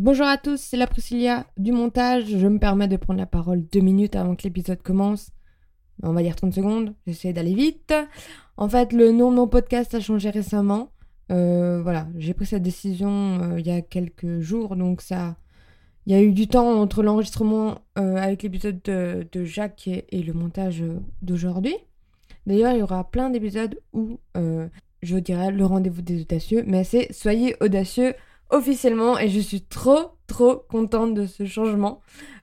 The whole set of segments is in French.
Bonjour à tous, c'est la Priscilla du montage. Je me permets de prendre la parole deux minutes avant que l'épisode commence. On va dire 30 secondes, j'essaie d'aller vite. En fait, le nom de mon podcast a changé récemment. Euh, voilà, j'ai pris cette décision euh, il y a quelques jours, donc ça... Il y a eu du temps entre l'enregistrement euh, avec l'épisode de, Jacques et, le montage d'aujourd'hui. D'ailleurs, il y aura plein d'épisodes où je vous dirai le rendez-vous des audacieux, mais c'est soyez audacieux officiellement et je suis trop trop contente de ce changement.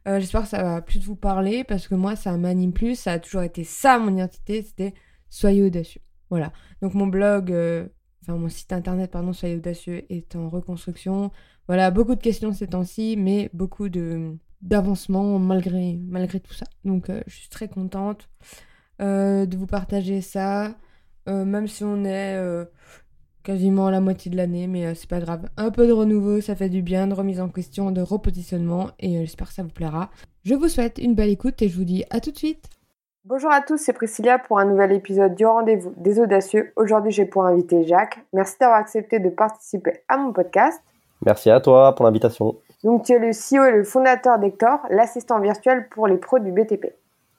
Euh, j'espère que ça va plus vous parler parce que moi ça m'anime plus, ça a toujours été ça mon identité, c'était soyez audacieux. Voilà. Donc mon blog, euh, enfin mon site internet pardon, soyez audacieux est en reconstruction. Voilà, beaucoup de questions ces temps-ci, mais beaucoup de d'avancement malgré malgré tout ça. Donc euh, je suis très contente de vous partager ça, même si on est quasiment la moitié de l'année, mais euh, c'est pas grave. Un peu de renouveau, ça fait du bien, de remise en question, de repositionnement, et euh, j'espère que ça vous plaira. Je vous souhaite une belle écoute et je vous dis à tout de suite. Bonjour à tous, c'est Priscilla pour un nouvel épisode du rendez-vous des audacieux. Aujourd'hui, j'ai pour inviter Jacques. Merci d'avoir accepté de participer à mon podcast. Merci à toi pour l'invitation. Donc, tu es le CEO et le fondateur d'Hector, l'assistant virtuel pour les pros du BTP.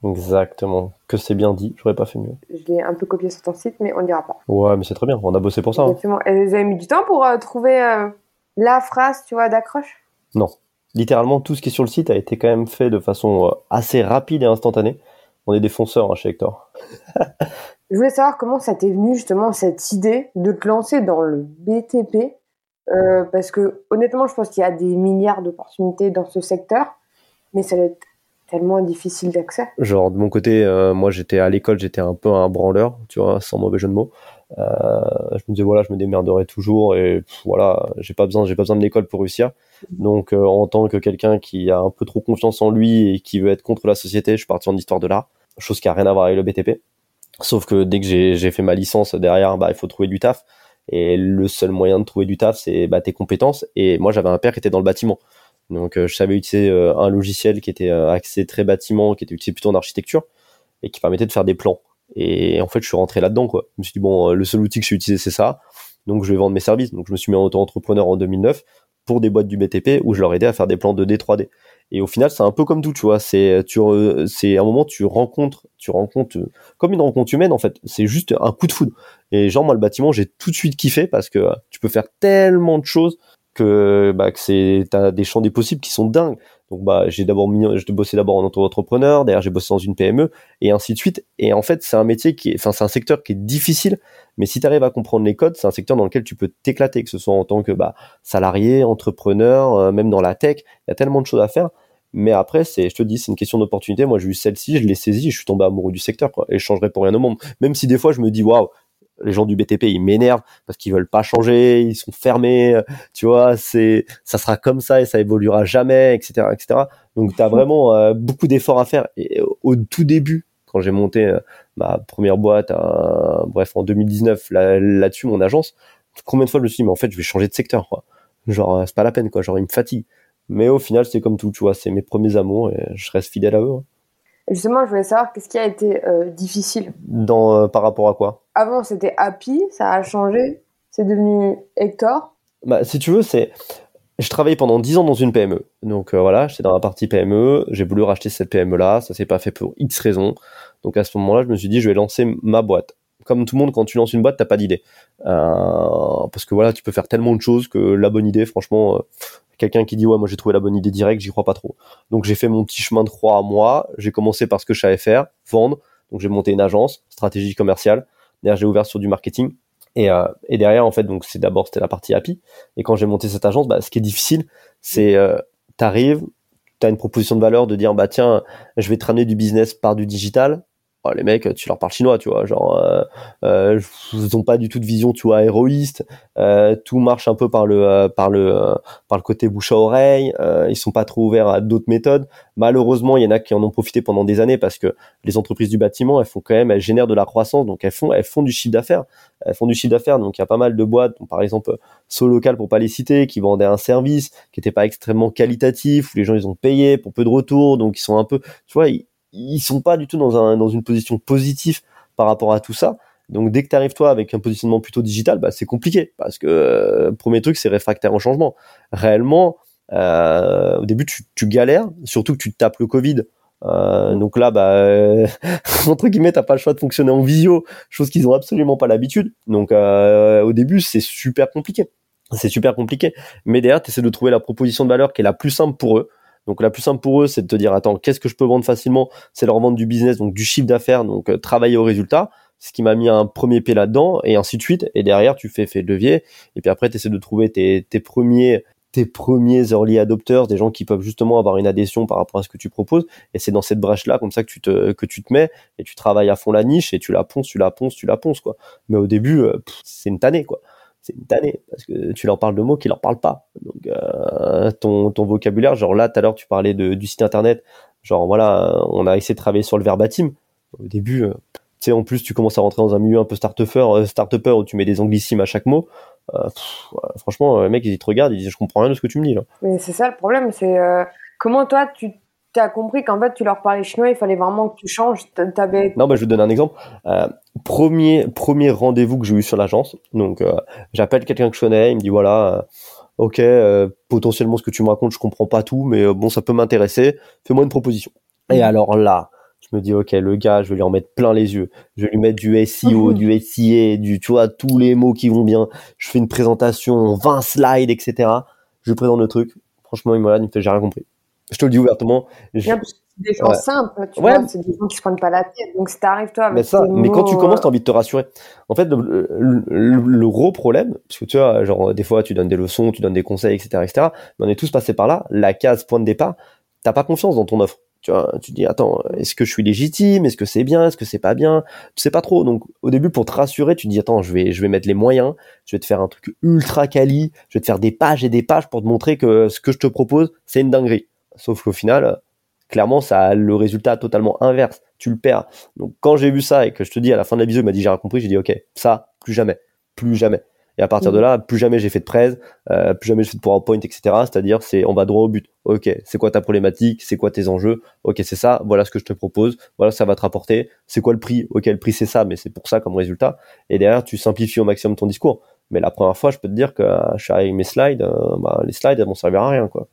Exactement. Que c'est bien dit, j'aurais pas fait mieux. Je l'ai un peu copié sur ton site, mais on ne dira pas. Ouais, mais c'est très bien, on a bossé pour ça. Hein. Exactement. Et vous avez mis du temps pour euh, trouver euh, la phrase, tu vois, d'accroche? Non. Littéralement, tout ce qui est sur le site a été quand même fait de façon euh, assez rapide et instantanée. On est des fonceurs hein, chez Hector. Je voulais savoir comment ça t'est venu justement cette idée de te lancer dans le BTP. parce que honnêtement, je pense qu'il y a des milliards d'opportunités dans ce secteur, mais ça va être tellement difficile d'accès. Genre de mon côté, euh, moi j'étais à l'école, j'étais un peu un branleur, tu vois, sans mauvais jeu de mots. Euh, je me disais voilà, je me démerderai toujours et voilà, j'ai pas besoin, j'ai pas besoin de l'école pour réussir. Donc euh, en tant que quelqu'un qui a un peu trop confiance en lui et qui veut être contre la société, je suis parti en histoire de l'art, chose qui a rien à voir avec le BTP. Sauf que dès que j'ai fait ma licence derrière, bah il faut trouver du taf. Et le seul moyen de trouver du taf, c'est bah, tes compétences. Et moi, j'avais un père qui était dans le bâtiment. Donc euh, je savais utiliser euh, un logiciel qui était euh, axé très bâtiment, qui était utilisé plutôt en architecture et qui permettait de faire des plans. Et en fait, je suis rentré là-dedans quoi. Je me suis dit bon, le seul outil que je suis utilisé c'est ça. Donc je vais vendre mes services. Donc je me suis mis en auto-entrepreneur en 2009 pour des boîtes du BTP où je leur aidais à faire des plans 2D, 3D. Et au final, c'est un peu comme tout, tu vois. C'est, tu, c'est un moment tu rencontres, tu rencontres comme une rencontre humaine en fait. C'est juste un coup de foudre. Et genre moi le bâtiment, j'ai tout de suite kiffé parce que tu peux faire tellement de choses que bah que c'est t'as des champs des possibles qui sont dingues. Donc bah j'ai d'abord mis je bossé d'abord en auto-entrepreneur derrière j'ai bossé dans une PME et ainsi de suite. Et en fait c'est un métier qui est enfin c'est un secteur qui est difficile mais si tu arrives à comprendre les codes c'est un secteur dans lequel tu peux t'éclater que ce soit en tant que bah salarié entrepreneur euh, même dans la tech. Il y a tellement de choses à faire. Mais après c'est je te dis c'est une question d'opportunité. Moi j'ai eu celle-ci je l'ai saisie je suis tombé amoureux du secteur quoi et je changerai pour rien au monde. Même si des fois je me dis waouh les gens du BTP ils m'énervent parce qu'ils veulent pas changer, ils sont fermés, tu vois, c'est ça sera comme ça et ça évoluera jamais, etc., etc. Donc tu as vraiment euh, beaucoup d'efforts à faire. Et au tout début, quand j'ai monté euh, ma première boîte, bref en 2019 là, dessus mon agence, combien de fois je me suis dit mais en fait je vais changer de secteur, quoi. Genre c'est pas la peine, quoi. Genre il me fatigue. Mais au final c'est comme tout, tu vois, c'est mes premiers amours et je reste fidèle à eux. Hein. Justement, je voulais savoir qu'est-ce qui a été euh, difficile? Dans, euh, par rapport à quoi? Avant, c'était Happy, ça a changé. C'est devenu Hector. Bah, si tu veux, c'est. Je travaillais pendant 10 ans dans une PME. Donc euh, voilà, j'étais dans la partie PME. J'ai voulu racheter cette PME-là. Ça s'est pas fait pour X raisons. Donc à ce moment-là, je me suis dit, je vais lancer ma boîte. Comme tout le monde, quand tu lances une boîte, t'as pas d'idée. parce que voilà, tu peux faire tellement de choses que la bonne idée, franchement, quelqu'un qui dit ouais moi j'ai trouvé la bonne idée directe, j'y crois pas trop. Donc j'ai fait mon petit chemin de croix à moi, j'ai commencé par ce que je savais faire, vendre. Donc j'ai monté une agence, stratégie commerciale. Derrière j'ai ouvert sur du marketing. Et, euh, et derrière en fait donc c'est d'abord c'était la partie happy. Et quand j'ai monté cette agence, bah, ce qui est difficile, c'est euh, t'arrives, t'as une proposition de valeur de dire bah tiens je vais te ramener du business par du digital Oh, les mecs, tu leur parles chinois, tu vois, genre, euh, euh, ils ont pas du tout de vision, tu vois, héroïste. Euh, tout marche un peu par le, euh, par le, euh, par le côté bouche à oreille. ils sont pas trop ouverts à d'autres méthodes. Malheureusement, il y en a qui en ont profité pendant des années parce que les entreprises du bâtiment, elles font quand même, elles génèrent de la croissance, donc elles font, elles font du chiffre d'affaires. Elles font du chiffre d'affaires, donc il y a pas mal de boîtes, par exemple Solocal pour pas les citer, qui vendaient un service qui était pas extrêmement qualitatif, où les gens ils ont payé pour peu de retour, donc ils sont un peu, tu vois, ils sont pas du tout dans, un, dans une position positive par rapport à tout ça. Donc dès que tu arrives toi avec un positionnement plutôt digital, bah, c'est compliqué parce que euh, premier truc c'est réfractaire au changement. Réellement, Euh, au début, tu, tu galères, surtout que tu tapes le Covid. Euh, donc là, bah, euh, entre guillemets, t'as pas le choix de fonctionner en visio, chose qu'ils ont absolument pas l'habitude. Donc euh, au début, c'est super compliqué. C'est super compliqué. Mais derrière, tu essaies de trouver la proposition de valeur qui est la plus simple pour eux. Donc la plus simple pour eux, c'est de te dire, attends, qu'est-ce que je peux vendre facilement? C'est leur vendre du business, donc du chiffre d'affaires, donc euh, travailler au résultat. Ce qui m'a mis un premier pied là-dedans, et ainsi de suite. Et derrière, tu fais fait levier. Et puis après, tu essaies de trouver tes, tes premiers tes premiers early adopters, des gens qui peuvent justement avoir une adhésion par rapport à ce que tu proposes. Et c'est dans cette brèche-là, comme ça, que tu te, que tu te mets et tu travailles à fond la niche et tu la ponces, tu la ponces, tu la ponces, quoi. Mais au début, euh, c'est une tannée, quoi. C'est une tannée parce que tu leur parles de mots qui leur parlent pas. Donc, euh, ton, ton vocabulaire, genre là, tout à l'heure, tu parlais de, du site internet. Genre, voilà, on a essayé de travailler sur le verbatim. Au début, euh, tu sais, en plus, tu commences à rentrer dans un milieu un peu start-upper, euh, où tu mets des anglicismes à chaque mot. Euh, franchement, le mec, il te regarde, il dit, je comprends rien de ce que tu me dis, là. Mais c'est ça le problème, c'est comment toi tu as compris qu'en fait tu leur parlais chinois, il fallait vraiment que tu changes. Non, bah, je vais te donner un exemple. Euh, premier premier rendez-vous que j'ai eu sur l'agence. Donc, euh, j'appelle quelqu'un que je connais. Il me dit voilà, euh, ok, potentiellement ce que tu me racontes, je comprends pas tout, mais bon, ça peut m'intéresser. Fais-moi une proposition. Et alors là, je me dis ok, le gars, je vais lui en mettre plein les yeux. Je vais lui mettre du SEO, Mhm. du SIA, du tu vois tous les mots qui vont bien. Je fais une présentation, 20 slides, etc. Je lui présente le truc. Franchement, il me regarde, il me fait j'ai rien compris. Je te le dis ouvertement. je- c'est des gens Ouais. simples, tu Ouais. vois, c'est des gens qui se prennent pas la tête. Donc si t'arrives toi avec Mais ça, mais quand tu commences, euh, t'as envie de te rassurer. En fait, le, le- le- le gros problème, parce que tu vois, genre des fois tu donnes des leçons, tu donnes des conseils, etc., etc. Mais on est tous passés par là. La case point de départ, t'as pas confiance dans ton offre. Tu vois, tu te dis attends, est-ce que je suis légitime? Est-ce que c'est bien? Est-ce que c'est pas bien? Tu sais pas trop. Donc au début, pour te rassurer, tu te dis attends, je vais, je vais mettre les moyens. Je vais te faire un truc ultra quali. Je vais te faire des pages et des pages pour te montrer que ce que je te propose, c'est une dinguerie. Sauf qu'au final, clairement, ça a le résultat totalement inverse. Tu le perds. Donc quand j'ai vu ça et que je te dis à la fin de la vidéo, il m'a dit j'ai rien compris, j'ai dit ok, ça, plus jamais, plus jamais. Et à partir de Mhm. là, plus jamais j'ai fait de presse, euh, plus jamais j'ai fait de PowerPoint, etc. C'est-à-dire, c'est on va droit au but. Ok, c'est quoi ta problématique, c'est quoi tes enjeux? Ok, c'est ça. Voilà ce que je te propose. Voilà ce que ça va te rapporter. C'est quoi le prix? Ok, le prix c'est ça, mais c'est pour ça comme résultat. Et derrière, tu simplifies au maximum ton discours. Mais la première fois, je peux te dire que euh, je suis arrivé avec mes slides, euh, bah, les slides, elles vont servir à rien, quoi.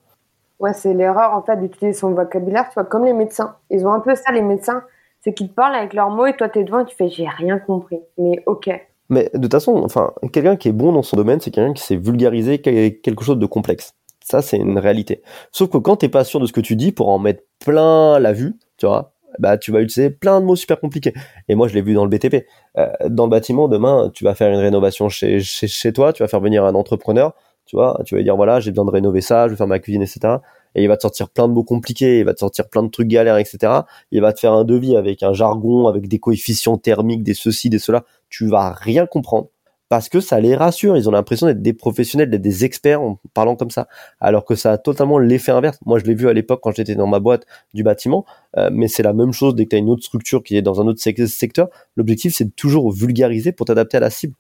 C'est l'erreur en fait d'utiliser son vocabulaire, tu vois, comme les médecins. Ils ont un peu ça, les médecins, c'est qu'ils te parlent avec leurs mots et toi t'es devant et tu fais j'ai rien compris. Mais ok. Mais de toute façon, enfin, quelqu'un qui est bon dans son domaine, c'est quelqu'un qui sait vulgariser que- quelque chose de complexe. Ça, c'est une réalité. Sauf que quand t'es pas sûr de ce que tu dis, pour en mettre plein la vue, tu vois, bah tu vas utiliser plein de mots super compliqués. Et moi, je l'ai vu dans le BTP. Euh, dans le bâtiment, demain, tu vas faire une rénovation chez, chez toi, tu vas faire venir un entrepreneur, tu vois, tu vas lui dire voilà, j'ai besoin de rénover ça, je vais faire ma cuisine, etc. Et il va te sortir plein de mots compliqués, il va te sortir plein de trucs galères, etc. Il va te faire un devis avec un jargon, avec des coefficients thermiques, des ceci, des cela. Tu vas rien comprendre parce que ça les rassure. Ils ont l'impression d'être des professionnels, d'être des experts en parlant comme ça, alors que ça a totalement l'effet inverse. Moi, je l'ai vu à l'époque quand j'étais dans ma boîte du bâtiment, euh, mais c'est la même chose dès que tu as une autre structure qui est dans un autre sec- secteur. L'objectif, c'est de toujours vulgariser pour t'adapter à la cible.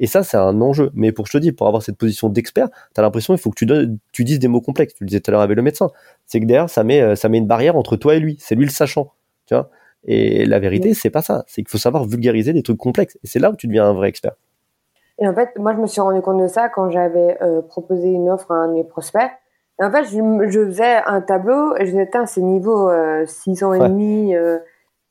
Et ça, c'est un enjeu. Mais pour je te dis, pour avoir cette position d'expert, tu as l'impression qu'il faut que tu, donnes, tu dises des mots complexes. Tu le disais tout à l'heure avec le médecin. C'est que derrière, ça met, euh, ça met une barrière entre toi et lui. C'est lui le sachant. Tu vois? Et la vérité, c'est pas ça. C'est qu'il faut savoir vulgariser des trucs complexes. Et c'est là où tu deviens un vrai expert. Et en fait, moi je me suis rendu compte de ça quand j'avais euh, proposé une offre à un de mes prospects. Et en fait, je, je faisais un tableau et je disais, c'est niveau euh, 6 ans et demi. euh.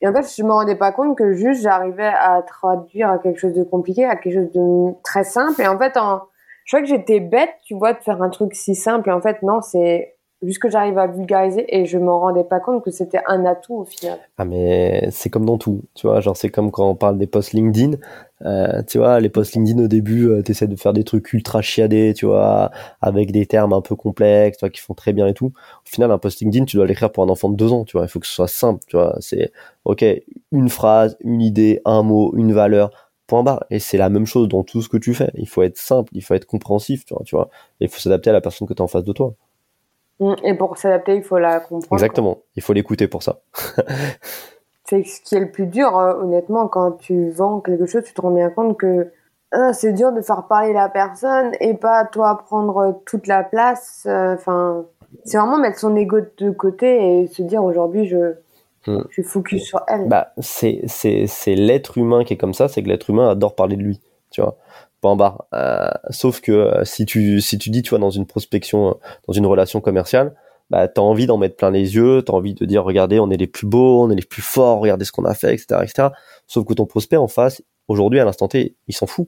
Et en fait, je me rendais pas compte que juste j'arrivais à traduire à quelque chose de compliqué, à quelque chose de très simple. Et en fait, je crois que j'étais bête, tu vois, de faire un truc si simple. Et en fait, non, c'est juste que j'arrive à vulgariser et je m'en rendais pas compte que c'était un atout au final. Ah mais c'est comme dans tout, tu vois, genre c'est comme quand on parle des posts LinkedIn, euh, tu vois, les posts LinkedIn au début, euh, t'essaies de faire des trucs ultra chiadés, tu vois, avec des termes un peu complexes, tu vois, qui font très bien et tout. Au final, un post LinkedIn, tu dois l'écrire pour un enfant de deux ans, tu vois, il faut que ce soit simple, tu vois, c'est, ok, une phrase, une idée, un mot, une valeur, point barre. Et c'est la même chose dans tout ce que tu fais. Il faut être simple, il faut être compréhensif, tu vois, tu vois, et il faut s'adapter à la personne que tu as en face de toi. Mm. Et pour s'adapter, il faut la comprendre. quoi. Exactement, il faut l'écouter pour ça. C'est ce qui est le plus dur, euh, honnêtement, quand tu vends quelque chose, tu te rends bien compte que ah, c'est dur de faire parler la personne et pas toi prendre toute la place. euh, Enfin, c'est vraiment mettre son ego de côté et se dire aujourd'hui je, Mm. je suis focus sur elle. Bah, c'est l'être humain qui est comme ça, c'est que l'être humain adore parler de lui, tu vois. Point barre. Euh, sauf que euh, si tu si tu dis tu vois dans une prospection, euh, dans une relation commerciale, bah t'as envie d'en mettre plein les yeux, t'as envie de dire regardez on est les plus beaux, on est les plus forts, regardez ce qu'on a fait, etc., etc. Sauf que ton prospect en face, aujourd'hui à l'instant T, il s'en fout.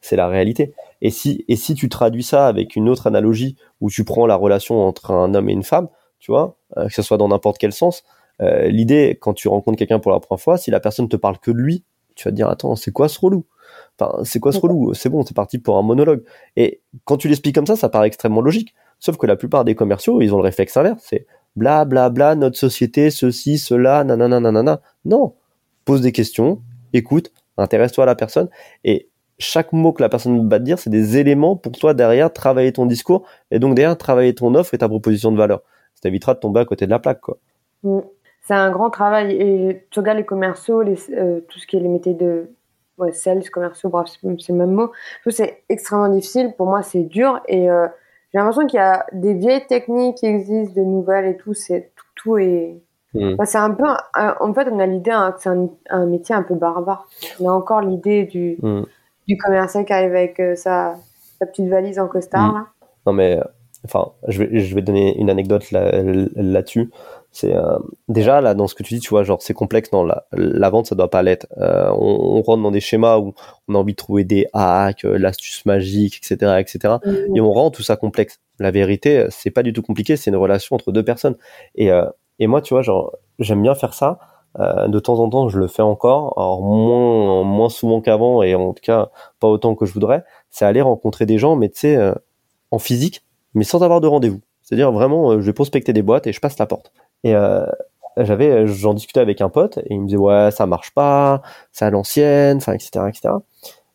C'est la réalité. Et si et si tu traduis ça avec une autre analogie où tu prends la relation entre un homme et une femme, tu vois, que ce soit dans n'importe quel sens, l'idée quand tu rencontres quelqu'un pour la première fois, si la personne te parle que de lui, tu vas te dire attends c'est quoi ce relou? Enfin, c'est quoi ce relou? C'est bon, c'est parti pour un monologue. Et quand tu l'expliques comme ça, ça paraît extrêmement logique. Sauf que la plupart des commerciaux, ils ont le réflexe inverse. C'est bla bla bla, notre société, ceci, cela, nanana, nanana. Non. Pose des questions, écoute, intéresse-toi à la personne. Et chaque mot que la personne va te dire, c'est des éléments pour toi derrière travailler ton discours et donc derrière travailler ton offre et ta proposition de valeur. Ça t'évitera de tomber à côté de la plaque, quoi. Mm. C'est un grand travail. Et tu regardes les commerciaux, les, euh, tout ce qui est les métiers de ouais, sales, commerciaux, bref, c'est le même mot. C'est extrêmement difficile. Pour moi, c'est dur. Et euh, j'ai l'impression qu'il y a des vieilles techniques qui existent, des nouvelles et tout. C'est tout, tout est. Mm. c'est un peu. en fait, on a l'idée hein, que c'est un, métier un peu barbare. On a encore l'idée du, mm. du commerçant qui arrive avec euh, sa, sa, petite valise en costard. Là. Non, mais. Enfin, je vais, je vais donner une anecdote là-dessus. C'est euh, déjà là dans ce que tu dis, tu vois, genre c'est complexe. Non, la, la vente ça doit pas l'être. Euh, on, on, rentre dans des schémas où on a envie de trouver des hacks, euh, l'astuce magique, etc., etc. Et on rend tout ça complexe. La vérité, c'est pas du tout compliqué. C'est une relation entre deux personnes. Et et moi, tu vois, genre j'aime bien faire ça. de temps en temps, je le fais encore, alors moins moins souvent qu'avant et en tout cas pas autant que je voudrais. C'est aller rencontrer des gens, mais tu sais, en physique, mais sans avoir de rendez-vous. C'est-à-dire vraiment, je vais prospecter des boîtes et je passe la porte. Et euh, j'avais, j'en discutais avec un pote et il me disait ouais ça marche pas, c'est à l'ancienne, enfin etc etc.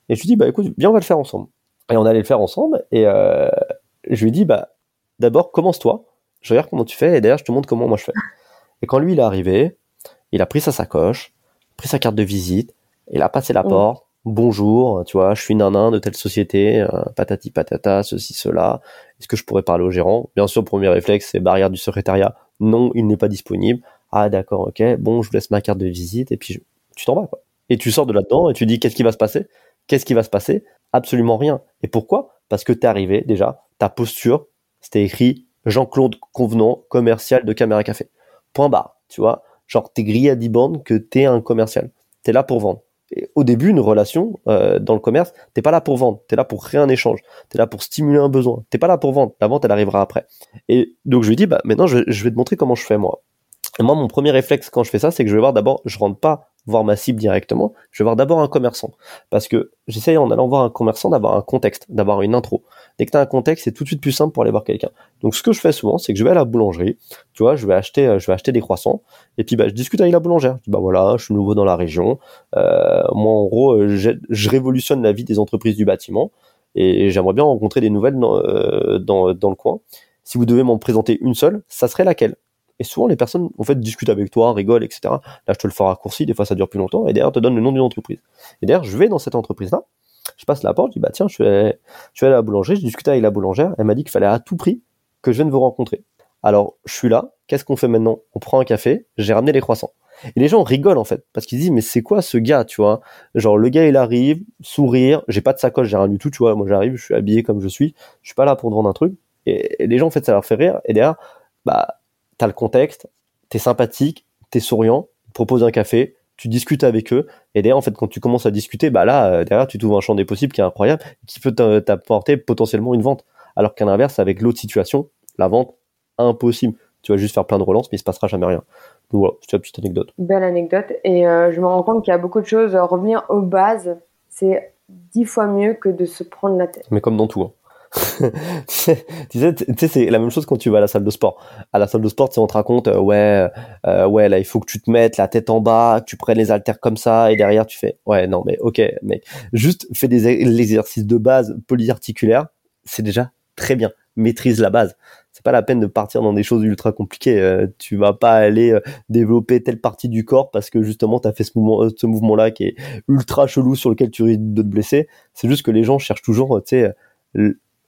Et je lui dis bah écoute viens on va le faire ensemble. Et on allait le faire ensemble et euh, je lui dis bah d'abord commence-toi, je regarde comment tu fais et d'ailleurs je te montre comment moi je fais. Et quand lui il est arrivé, il a pris sa sacoche, pris sa carte de visite, il a passé la mmh. porte, bonjour, tu vois, je suis nanin de telle société, euh, patati patata, ceci, cela. Est-ce que je pourrais parler au gérant? Bien sûr, premier réflexe, c'est barrière du secrétariat. Non, il n'est pas disponible. Ah d'accord, ok. Bon, je vous laisse ma carte de visite et puis tu t'en vas. Et tu sors de là-dedans et tu dis qu'est-ce qui va se passer? Qu'est-ce qui va se passer? Absolument rien. Et pourquoi? Parce que t'es arrivé déjà, ta posture, c'était écrit Jean-Claude Convenant, commercial de Caméra Café. Point barre, tu vois. Genre t'es grillé à 10 bandes que t'es un commercial. T'es là pour vendre au début, une relation euh, dans le commerce, t'es pas là pour vendre, t'es là pour créer un échange, t'es là pour stimuler un besoin, t'es pas là pour vendre. La vente, elle arrivera après. Et donc je lui dis, bah maintenant, je, vais te montrer comment je fais moi. Et moi, mon premier réflexe quand je fais ça, c'est que je vais voir d'abord, je rentre pas voir ma cible directement, je vais voir d'abord un commerçant. Parce que j'essaye en allant voir un commerçant d'avoir un contexte, d'avoir une intro. Dès que tu as un contexte, c'est tout de suite plus simple pour aller voir quelqu'un. Donc ce que je fais souvent, c'est que je vais à la boulangerie, tu vois, je vais acheter, euh, je vais acheter des croissants, et puis bah, je discute avec la boulangère. Je dis bah voilà, je suis nouveau dans la région. Euh, moi en gros, euh, je, révolutionne la vie des entreprises du bâtiment, et j'aimerais bien rencontrer des nouvelles dans, dans, dans le coin. Si vous devez m'en présenter une seule, ça serait laquelle? Et souvent, les personnes, en fait, discutent avec toi, rigolent, etc. Là, je te le fais raccourci, des fois, ça dure plus longtemps, et derrière, te donne le nom d'une entreprise. Et derrière, je vais dans cette entreprise-là, je passe la porte, je dis, bah, tiens, je je vais à la boulangerie, je discute avec la boulangère, elle m'a dit qu'il fallait à tout prix que je vienne vous rencontrer. Alors, je suis là, qu'est-ce qu'on fait maintenant? On prend un café, j'ai ramené les croissants. Et les gens rigolent, en fait, parce qu'ils disent, mais c'est quoi ce gars, tu vois? Genre, le gars, il arrive, sourire, j'ai pas de sacoche, j'ai rien du tout, tu vois. Moi, j'arrive, je suis habillé comme je suis, je suis pas là pour te vendre un truc. Et, les gens, en fait, ça leur fait rire. Et derrière, bah, t'as le contexte, t'es sympathique, t'es souriant, propose un café, tu discutes avec eux, et derrière, en fait, quand tu commences à discuter, bah là, euh, derrière, tu trouves un champ des possibles qui est incroyable, qui peut t'apporter potentiellement une vente. Alors qu'à l'inverse, avec l'autre situation, la vente, impossible. Tu vas juste faire plein de relances, mais il se passera jamais rien. Donc voilà, c'est une petite anecdote. Belle anecdote. Et euh, je me rends compte qu'il y a beaucoup de choses. Revenir aux bases, c'est dix fois mieux que de se prendre la tête. Mais comme dans tout. Hein. tu sais, c'est la même chose quand tu vas à la salle de sport. À la salle de sport, on te raconte, euh, ouais, euh, ouais, là, il faut que tu te mettes la tête en bas, tu prennes les haltères comme ça, et derrière, tu fais, ouais, non, mais ok, mec, juste fais des exercices de base polyarticulaires, c'est déjà très bien. Maîtrise la base. C'est pas la peine de partir dans des choses ultra compliquées. Euh, tu vas pas aller développer telle partie du corps parce que justement, tu as fait ce mouvement, ce mouvement-là qui est ultra chelou sur lequel tu risques de te blesser. C'est juste que les gens cherchent toujours, tu sais,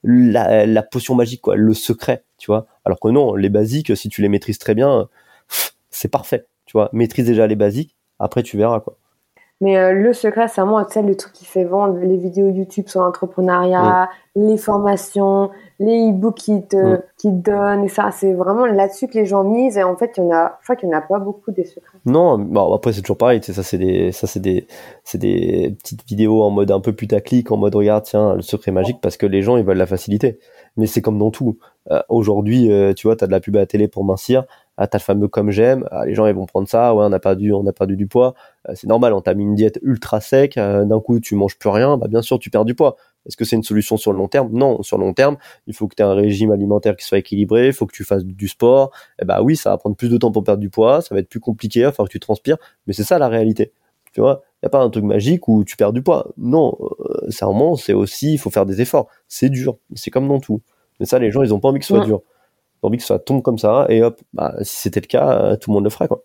la, potion magique, quoi, le secret, tu vois. Alors que non, les basiques, si tu les maîtrises très bien, c'est parfait, tu vois. Maîtrise déjà les basiques, après tu verras, quoi. Mais euh, le secret, c'est vraiment tu sais, le truc qui fait vendre les vidéos YouTube sur l'entrepreneuriat, les formations, les e-books qui te, qui te donnent. Et ça, c'est vraiment là-dessus que les gens misent. Et en fait, il y en a, je crois qu'il n'y en a pas beaucoup des secrets. Non, bon, après c'est toujours pareil, tu sais, ça c'est des, ça c'est des, c'est des petites vidéos en mode un peu putaclic, en mode regarde, tiens, le secret magique, parce que les gens ils veulent la facilité. Mais c'est comme dans tout. Euh, Aujourd'hui, euh, tu vois, t'as de la pub à la télé pour mincir, ah, t'as le fameux comme j'aime, ah, les gens ils vont prendre ça, ouais, on a perdu, on a perdu du poids, Euh, c'est normal, on t'a mis une diète ultra sec, euh, d'un coup tu manges plus rien, bah bien sûr tu perds du poids. Est-ce que c'est une solution sur le long terme? Non, sur le long terme, il faut que tu aies un régime alimentaire qui soit équilibré, il faut que tu fasses du sport. Et bah oui, ça va prendre plus de temps pour perdre du poids, ça va être plus compliqué, il va falloir que tu transpires, mais c'est ça la réalité. Tu vois, il y a pas un truc magique où tu perds du poids. Non, euh, c'est un moment, c'est aussi, il faut faire des efforts. C'est dur, c'est comme dans tout. Mais ça, les gens, ils ont pas envie que ce soit Ouais. dur. Envie que ça tombe comme ça, et hop, bah, si c'était le cas, euh, tout le monde le ferait, quoi.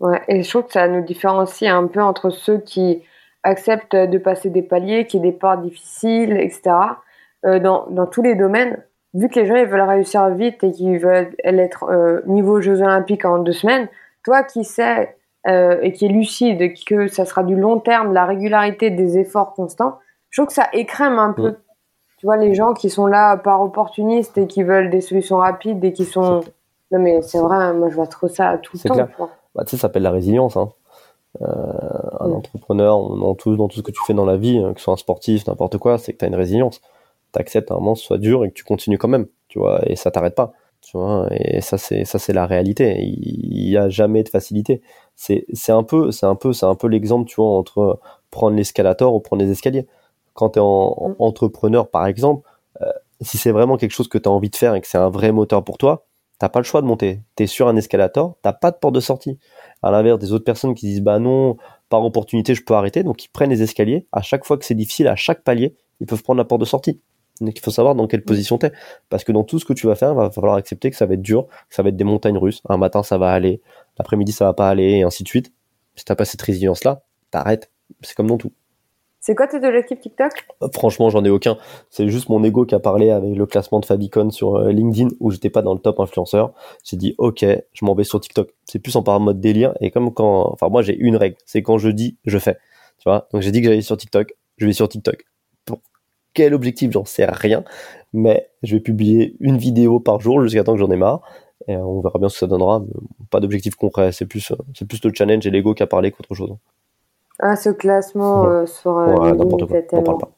Ouais, et je trouve que ça nous différencie un peu entre ceux qui acceptent de passer des paliers, qui des parts difficiles, etc. Euh, dans, dans tous les domaines, vu que les gens ils veulent réussir vite et qu'ils veulent être euh, niveau Jeux Olympiques en deux semaines, toi qui sais euh, et qui est lucide que ça sera du long terme, la régularité des efforts constants, je trouve que ça écrème un peu. Mm. Tu vois, les gens qui sont là par opportunistes et qui veulent des solutions rapides et qui sont... Non mais c'est vrai, moi je vois trop ça tout le C'est temps. clair. bah, tu sais, ça s'appelle la résilience. Hein. Euh, un Mm. entrepreneur, dans tout, dans tout ce que tu fais dans la vie, hein, que ce soit un sportif, n'importe quoi, c'est que tu as une résilience. Tu acceptes à un moment que ce soit dur et que tu continues quand même, tu vois, et ça t'arrête pas. Tu vois, et ça c'est ça c'est la réalité. Il y a jamais de facilité. C'est c'est un peu c'est un peu c'est un peu l'exemple, tu vois, entre prendre l'escalator ou prendre les escaliers. Quand tu es en, en Mm. entrepreneur par exemple, euh, si c'est vraiment quelque chose que tu as envie de faire et que c'est un vrai moteur pour toi, t'as pas le choix de monter. T'es sur un escalator, t'as pas de porte de sortie. À l'inverse des autres personnes qui disent bah non, par opportunité je peux arrêter, donc ils prennent les escaliers. À chaque fois que c'est difficile, à chaque palier, ils peuvent prendre la porte de sortie. Donc il faut savoir dans quelle position t'es, parce que dans tout ce que tu vas faire, il va falloir accepter que ça va être dur, que ça va être des montagnes russes. Un matin ça va aller, l'après-midi ça va pas aller, et ainsi de suite. Si t'as pas cette résilience là, t'arrêtes. C'est comme dans tout. C'est quoi tes objectifs TikTok? Euh, Franchement, j'en ai aucun. C'est juste mon ego qui a parlé avec le classement de Fabicon sur euh, LinkedIn où j'étais pas dans le top influenceur. J'ai dit, ok, je m'en vais sur TikTok. C'est plus en par mode délire. Et comme quand, enfin, moi, j'ai une règle. C'est quand je dis, je fais. Tu vois? Donc, j'ai dit que j'allais sur TikTok. Je vais sur TikTok. Pour quel objectif? J'en sais rien. Mais je vais publier une vidéo par jour jusqu'à temps que j'en ai marre. Et euh, on verra bien ce que ça donnera. Mais Pas d'objectif concret. C'est plus, euh, c'est plus le challenge et l'ego qui a parlé qu'autre chose. Ah, ce classement Ouais. euh, sur euh, Ouais, n'importe quoi. On parle pas.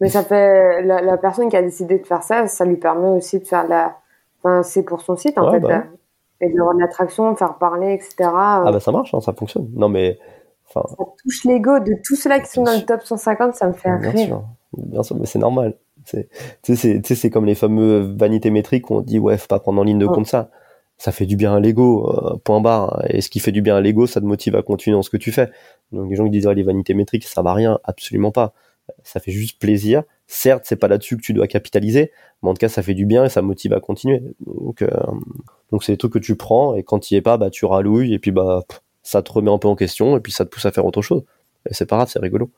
Mais ça fait la, la personne qui a décidé de faire ça, ça lui permet aussi de faire la. Enfin, c'est pour son site en Ouais, fait, bah là. et de l'attraction, de faire parler, etc. Ah, bah, ça marche, hein, ça fonctionne. Non, mais, enfin, Ça touche l'ego de tous ceux-là qui sont dans le top 150, ça me fait Bien rire. sûr, bien sûr, mais c'est normal. C'est, tu sais, c'est, c'est comme les fameux vanités métriques où on dit ouais, faut pas prendre en ligne de compte ça. Ça fait du bien à l'ego, euh, point barre. Et ce qui fait du bien à l'ego, ça te motive à continuer dans ce que tu fais. Donc les gens qui disent ah, les vanités métriques, ça à rien, absolument pas. Ça fait juste plaisir. Certes, c'est pas là-dessus que tu dois capitaliser, mais en tout cas, ça fait du bien et ça motive à continuer. Donc, euh, donc c'est des trucs que tu prends et quand tu y es pas, bah tu rallouilles et puis bah pff, ça te remet un peu en question et puis ça te pousse à faire autre chose. Et c'est pas grave, c'est rigolo.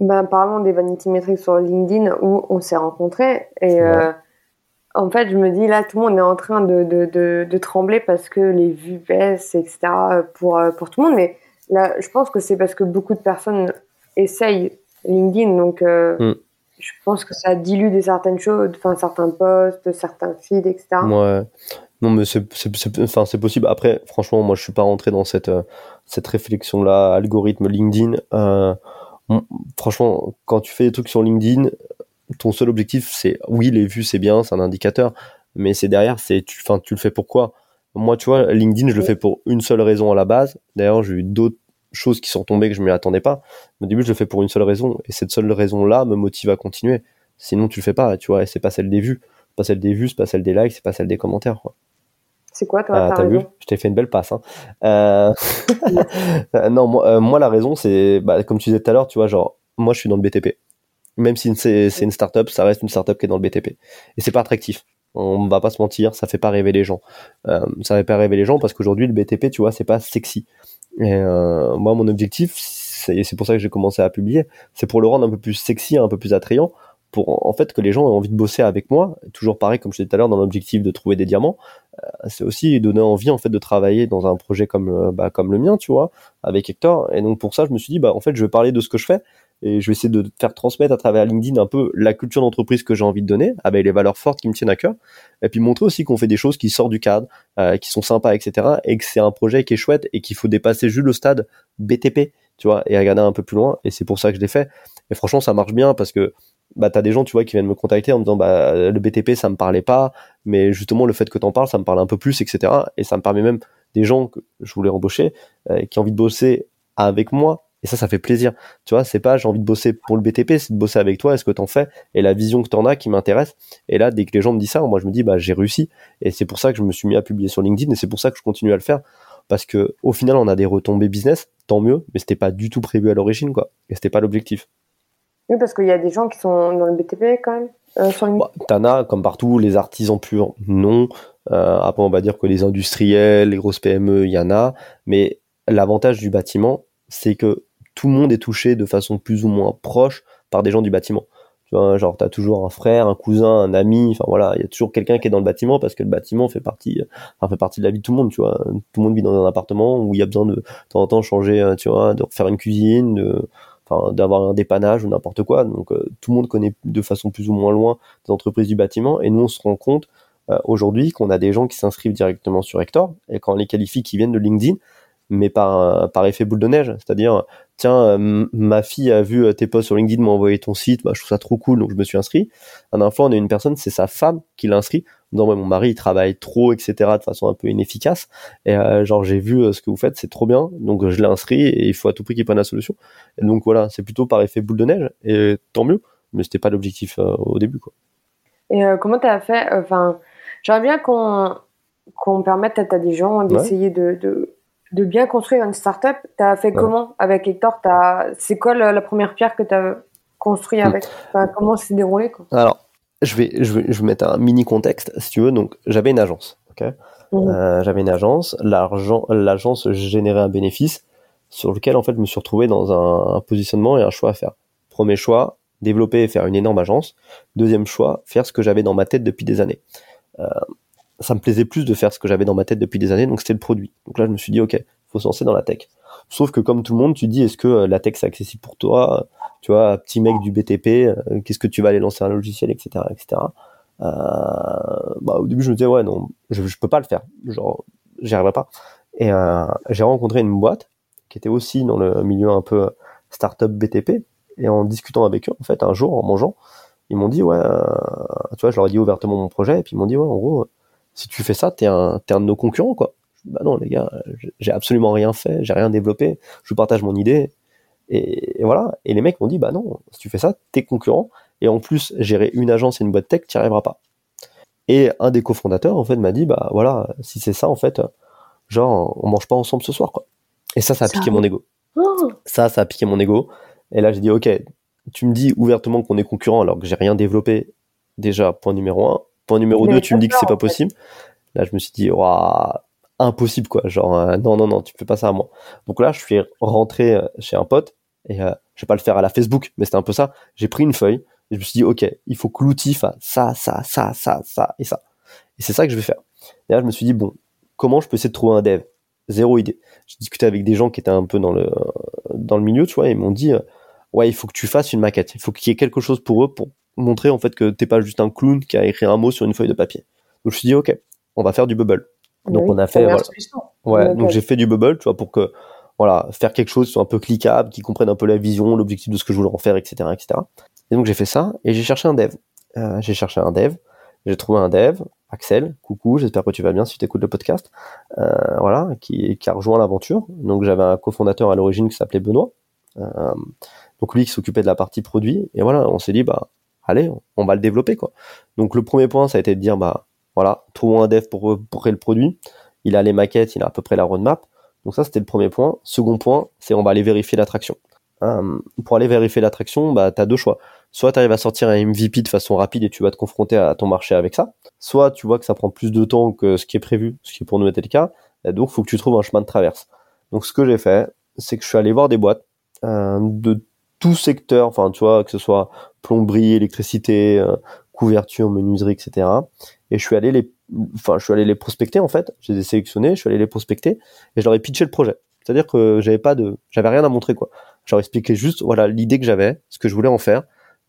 Ben, parlons des vanity metrics sur LinkedIn où on s'est rencontrés. Et euh, en fait, je me dis, là, tout le monde est en train de, de, de, de trembler parce que les vues baissent, etc. pour, euh, pour tout le monde. Mais là, je pense que c'est parce que beaucoup de personnes essayent LinkedIn. Donc, euh, Mm. je pense que ça dilue des certaines choses, enfin, certains posts, certains feeds, etc. Ouais. Non, mais c'est, enfin, possible. Après, franchement, moi, je suis pas rentré dans cette, euh, cette réflexion-là, algorithme LinkedIn. Euh, franchement, quand tu fais des trucs sur LinkedIn, ton seul objectif, c'est, oui, les vues, c'est bien, c'est un indicateur, mais c'est derrière, c'est, tu, enfin, tu le fais pourquoi? Moi, tu vois, LinkedIn, je le fais pour une seule raison à la base. D'ailleurs, j'ai eu d'autres choses qui sont tombées que je m'y attendais pas. Mais au début, je le fais pour une seule raison. Et cette seule raison-là me motive à continuer. Sinon, tu le fais pas, tu vois, et c'est pas celle des vues. C'est pas celle des vues, c'est pas celle des likes, c'est pas celle des commentaires, quoi. C'est quoi, toi, Ah, ta t'as vu? Je t'ai fait une belle passe. Hein. Euh, non, moi, euh, moi, la raison, c'est, bah, comme tu disais tout à l'heure, tu vois, genre, moi, je suis dans le BTP. Même si c'est une startup, ça reste une startup qui est dans le BTP. Et c'est pas attractif. On va pas se mentir, ça fait pas rêver les gens. Euh, ça fait pas rêver les gens parce qu'aujourd'hui, le BTP, tu vois, c'est pas sexy. Et euh, moi, mon objectif, c'est c'est pour ça que j'ai commencé à publier, c'est pour le rendre un peu plus sexy, un peu plus attrayant, pour en fait que les gens aient envie de bosser avec moi. Toujours pareil, comme je disais tout à l'heure, dans l'objectif de trouver des diamants. c'est aussi donner envie en fait de travailler dans un projet comme bah, comme le mien, tu vois, avec Hector. Et donc pour ça, je me suis dit bah en fait, je vais parler de ce que je fais et je vais essayer de faire transmettre à travers LinkedIn un peu la culture d'entreprise que j'ai envie de donner, avec les valeurs fortes qui me tiennent à cœur, et puis montrer aussi qu'on fait des choses qui sortent du cadre, euh, qui sont sympas, etc., et que c'est un projet qui est chouette et qu'il faut dépasser juste le stade BTP, tu vois, et regarder un peu plus loin, et c'est pour ça que je l'ai fait. Et franchement, ça marche bien parce que bah t'as des gens tu vois qui viennent me contacter en me disant bah le BTP ça me parlait pas mais justement le fait que t'en parles ça me parle un peu plus etc et ça me permet même des gens que je voulais embaucher euh, qui ont envie de bosser avec moi et ça, ça fait plaisir. Tu vois, c'est pas j'ai envie de bosser pour le BTP, c'est de bosser avec toi, est-ce que t'en fais? Et la vision que t'en as qui m'intéresse. Et là, dès que les gens me disent ça, moi je me dis bah j'ai réussi. Et c'est pour ça que je me suis mis à publier sur LinkedIn et c'est pour ça que je continue à le faire parce que au final, on a des retombées business, tant mieux, mais c'était pas du tout prévu à l'origine quoi. Et c'était pas l'objectif. Oui, parce qu'il y a des gens qui sont dans le BTP quand même. Euh, sur bah, T'en as comme partout, les artisans purs, non. Euh, après, on va dire que les industriels, les grosses PME, il y en a. Mais l'avantage du bâtiment, c'est que tout le monde est touché de façon plus ou moins proche par des gens du bâtiment. Tu vois, genre, t'as toujours un frère, un cousin, un ami, enfin voilà, il y a toujours quelqu'un qui est dans le bâtiment parce que le bâtiment fait partie, enfin, fait partie de la vie de tout le monde, tu vois. Tout le monde vit dans un appartement où il y a besoin de, de temps en temps changer, euh, tu vois, de refaire une cuisine, de, enfin, d'avoir un dépannage ou n'importe quoi. Donc, euh, tout le monde connaît de façon plus ou moins loin des entreprises du bâtiment et nous, on se rend compte euh, aujourd'hui qu'on a des gens qui s'inscrivent directement sur Hector et quand on les qualifie qui viennent de LinkedIn, mais par, par effet boule de neige. C'est-à-dire, tiens, euh, ma fille a vu euh, tes posts sur LinkedIn, m'a envoyé ton site, bah, je trouve ça trop cool, donc je me suis inscrit. Un enfant, on a une personne, c'est sa femme qui l'a inscrit. Non, mon mari, il travaille trop, etc., de façon un peu inefficace. Et euh, genre, j'ai vu ce que vous faites, c'est trop bien, donc je l'ai inscrit et il faut à tout prix qu'il prenne la solution. Et donc voilà, c'est plutôt par effet boule de neige, et tant mieux, mais c'était pas l'objectif au début, quoi. Et comment tu as fait Enfin, j'aimerais bien qu'on qu'on permette à, des gens d'essayer de, de de bien construire une startup. Tu as fait comment avec Hector? C'est quoi la, première pierre que tu as construit avec? Comment s'est déroulé quoi? Alors, je vais, je, vais, je vais mettre un mini contexte, si tu veux. Donc, j'avais une agence. ok? Mmh. euh, j'avais une agence. L'agence générait un bénéfice sur lequel, en fait, je me suis retrouvé dans un, positionnement et un choix à faire. Premier choix, développer et faire une énorme agence. Deuxième choix, faire ce que j'avais dans ma tête depuis des années. Euh, ça me plaisait plus de faire ce que j'avais dans ma tête depuis des années, donc c'était le produit. Donc là, je me suis dit, ok, faut se lancer dans la tech. Sauf que comme tout le monde, tu dis, est-ce que euh, la tech c'est accessible pour toi? Tu vois, petit mec du BTP, euh, qu'est-ce que tu vas aller lancer un logiciel, etc., etc. Euh, bah, au début, je me disais, ouais, non, je, je peux pas le faire. Genre, j'y arriverai pas. Et euh, j'ai rencontré une boîte qui était aussi dans le milieu un peu startup BTP. Et en discutant avec eux, en fait, un jour, en mangeant, ils m'ont dit, ouais, tu vois, je leur ai dit ouvertement mon projet, et puis ils m'ont dit, ouais, en gros, si tu fais ça, t'es un, t'es un de nos concurrents, quoi. Bah non, les gars, j'ai absolument rien fait, j'ai rien développé, je partage mon idée. Et, voilà. Et les mecs m'ont dit, bah non, si tu fais ça, t'es concurrent. Et en plus, gérer une agence et une boîte tech, t'y arriveras pas. Et un des cofondateurs, en fait, m'a dit, bah voilà, si c'est ça, en fait, genre, on mange pas ensemble ce soir, quoi. Et ça, ça a piqué mon ego. Oh. Ça, ça a piqué mon ego. Et là, j'ai dit, ok, tu me dis ouvertement qu'on est concurrent alors que j'ai rien développé. Déjà, point numéro un. Point numéro 2, tu me dis que c'est pas possible. Là, je me suis dit, impossible, quoi. Genre, euh, non, non, non, tu fais pas ça à moi. Donc là, je suis rentré euh, chez un pote, et euh, je vais pas le faire à la Facebook, mais c'était un peu ça. J'ai pris une feuille, et je me suis dit, ok, il faut que l'outil fasse ça, ça, ça, ça, ça, et ça. Et c'est ça que je vais faire. Et là, je me suis dit, bon, comment je peux essayer de trouver un dev? Zéro idée. J'ai discuté avec des gens qui étaient un peu dans le, dans le milieu, tu vois, et ils m'ont dit, ouais, il faut que tu fasses une maquette. Il faut qu'il y ait quelque chose pour eux pour montrer en fait que t'es pas juste un clown qui a écrit un mot sur une feuille de papier. Donc je me suis dit ok, on va faire du bubble. Donc on a fait ouais, donc j'ai fait du bubble, tu vois, pour que voilà, faire quelque chose soit un peu cliquable, qui comprenne un peu la vision, l'objectif de ce que je voulais en faire, etc., etc. Et donc j'ai fait ça et j'ai cherché un dev. Euh, j'ai cherché un dev, j'ai trouvé un dev, Axel, coucou, j'espère que tu vas bien si tu écoutes le podcast, euh, voilà, qui, qui a rejoint l'aventure. Donc j'avais un cofondateur à l'origine qui s'appelait Benoît, euh, donc lui qui s'occupait de la partie produit, et voilà, on s'est dit bah allez, on va le développer quoi. Donc le premier point, ça a été de dire bah voilà, trouvons un dev pour pour créer le produit. Il a les maquettes, il a à peu près la roadmap. Donc ça c'était le premier point. Second point, c'est on va aller vérifier l'attraction. Euh, pour aller vérifier l'attraction, bah tu as deux choix. Soit tu à sortir un MVP de façon rapide et tu vas te confronter à ton marché avec ça. Soit tu vois que ça prend plus de temps que ce qui est prévu, ce qui pour nous était le cas. Et donc faut que tu trouves un chemin de traverse. Donc ce que j'ai fait, c'est que je suis allé voir des boîtes euh, de tout secteur, enfin tu vois, que ce soit plomberie, électricité, euh, couverture, menuiserie, etc. Et je suis allé les enfin, je suis allé les prospecter en fait. Je les ai sélectionnés, je suis allé les prospecter et je leur ai pitché le projet. C'est-à-dire que j'avais pas de, j'avais rien à montrer quoi. Je leur expliquais juste, voilà, l'idée que j'avais, ce que je voulais en faire,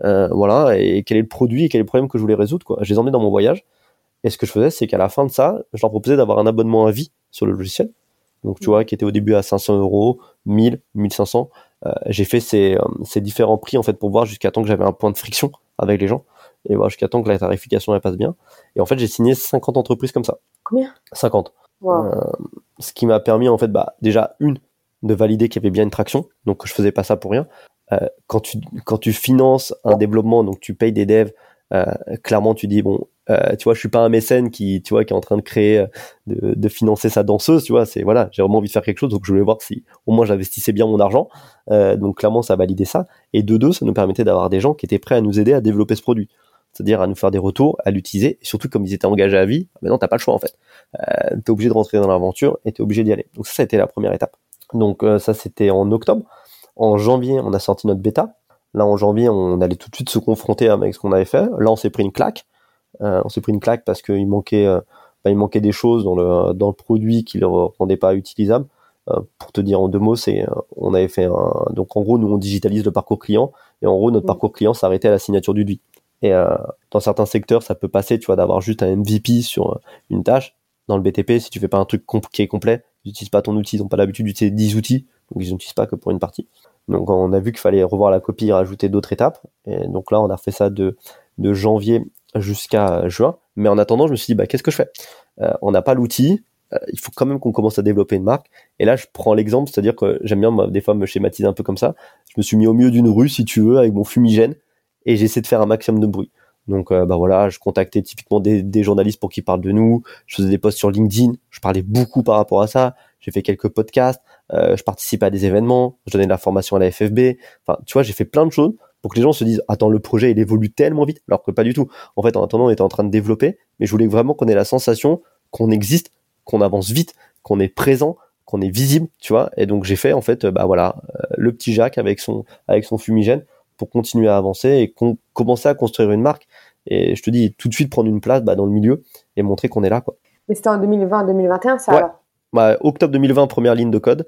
euh, voilà, et quel est le produit et quel est le problème que je voulais résoudre quoi. Je les emmenais dans mon voyage. Et ce que je faisais, c'est qu'à la fin de ça, je leur proposais d'avoir un abonnement à vie sur le logiciel. Donc, tu vois, qui était au début à 500 euros, 1000, 1500. Euh, j'ai fait ces, euh, ces différents prix, en fait, pour voir jusqu'à temps que j'avais un point de friction avec les gens. Et voir jusqu'à temps que la tarification, elle passe bien. Et en fait, j'ai signé 50 entreprises comme ça. Combien? 50. Wow. Euh, ce qui m'a permis, en fait, bah, déjà, une, de valider qu'il y avait bien une traction. Donc, je faisais pas ça pour rien. Euh, quand tu, quand tu finances un développement, donc tu payes des devs, clairement, tu dis, bon, euh, tu vois, je suis pas un mécène qui, tu vois, qui est en train de créer, euh, de, de financer sa danseuse, tu vois. C'est voilà, j'ai vraiment envie de faire quelque chose, donc je voulais voir si au moins j'investissais bien mon argent. Euh, donc clairement, ça validait ça. Et de deux, ça nous permettait d'avoir des gens qui étaient prêts à nous aider à développer ce produit, c'est-à-dire à nous faire des retours, à l'utiliser. Et surtout, comme ils étaient engagés à vie, maintenant t'as pas le choix en fait. Euh, t'es obligé de rentrer dans l'aventure et t'es obligé d'y aller. Donc ça, ça a été la première étape. Donc euh, ça, c'était en octobre. En janvier, on a sorti notre bêta. Là, en janvier, on allait tout de suite se confronter avec ce qu'on avait fait. Là, on s'est pris une claque. Euh, on s'est pris une claque parce qu'il manquait, euh, bah, il manquait des choses dans le dans le produit qui le rendait pas utilisable. Euh, pour te dire en deux mots, c'est euh, on avait fait un donc en gros nous on digitalise le parcours client et en gros notre Mm. parcours client s'arrêtait à la signature du devis. Et euh, dans certains secteurs, ça peut passer, tu vois, d'avoir juste un MVP sur une tâche. Dans le BTP, si tu fais pas un truc qui est complet, ils n'utilisent pas ton outil, ils n'ont pas l'habitude d'utiliser 10 outils, donc ils n'utilisent pas que pour une partie. Donc on a vu qu'il fallait revoir la copie et rajouter d'autres étapes. Et donc là, on a fait ça de, de janvier jusqu'à juin. Mais en attendant, je me suis dit, bah, qu'est-ce que je fais? Euh, On n'a pas l'outil, euh, il faut quand même qu'on commence à développer une marque. Et là, je prends l'exemple, c'est-à-dire que j'aime bien des fois me schématiser un peu comme ça. Je me suis mis au milieu d'une rue, si tu veux, avec mon fumigène, et j'essaie de faire un maximum de bruit. Donc euh, bah voilà, je contactais typiquement des, des journalistes pour qu'ils parlent de nous. Je faisais des posts sur LinkedIn. Je parlais beaucoup par rapport à ça. J'ai fait quelques podcasts. Euh, je participais à des événements. Je donnais de la formation à la FFB. Enfin, tu vois, j'ai fait plein de choses pour que les gens se disent attends le projet il évolue tellement vite alors que pas du tout. En fait, en attendant, on était en train de développer, mais je voulais vraiment qu'on ait la sensation qu'on existe, qu'on avance vite, qu'on est présent, qu'on est visible, tu vois. Et donc j'ai fait en fait, euh, bah voilà, euh, le petit Jacques avec son avec son fumigène pour continuer à avancer et qu'on commencer à construire une marque. Et je te dis tout de suite prendre une place bah, dans le milieu et montrer qu'on est là quoi. Mais c'était en 2020-2021, ça Ouais. alors? Bah, octobre 2020 première ligne de code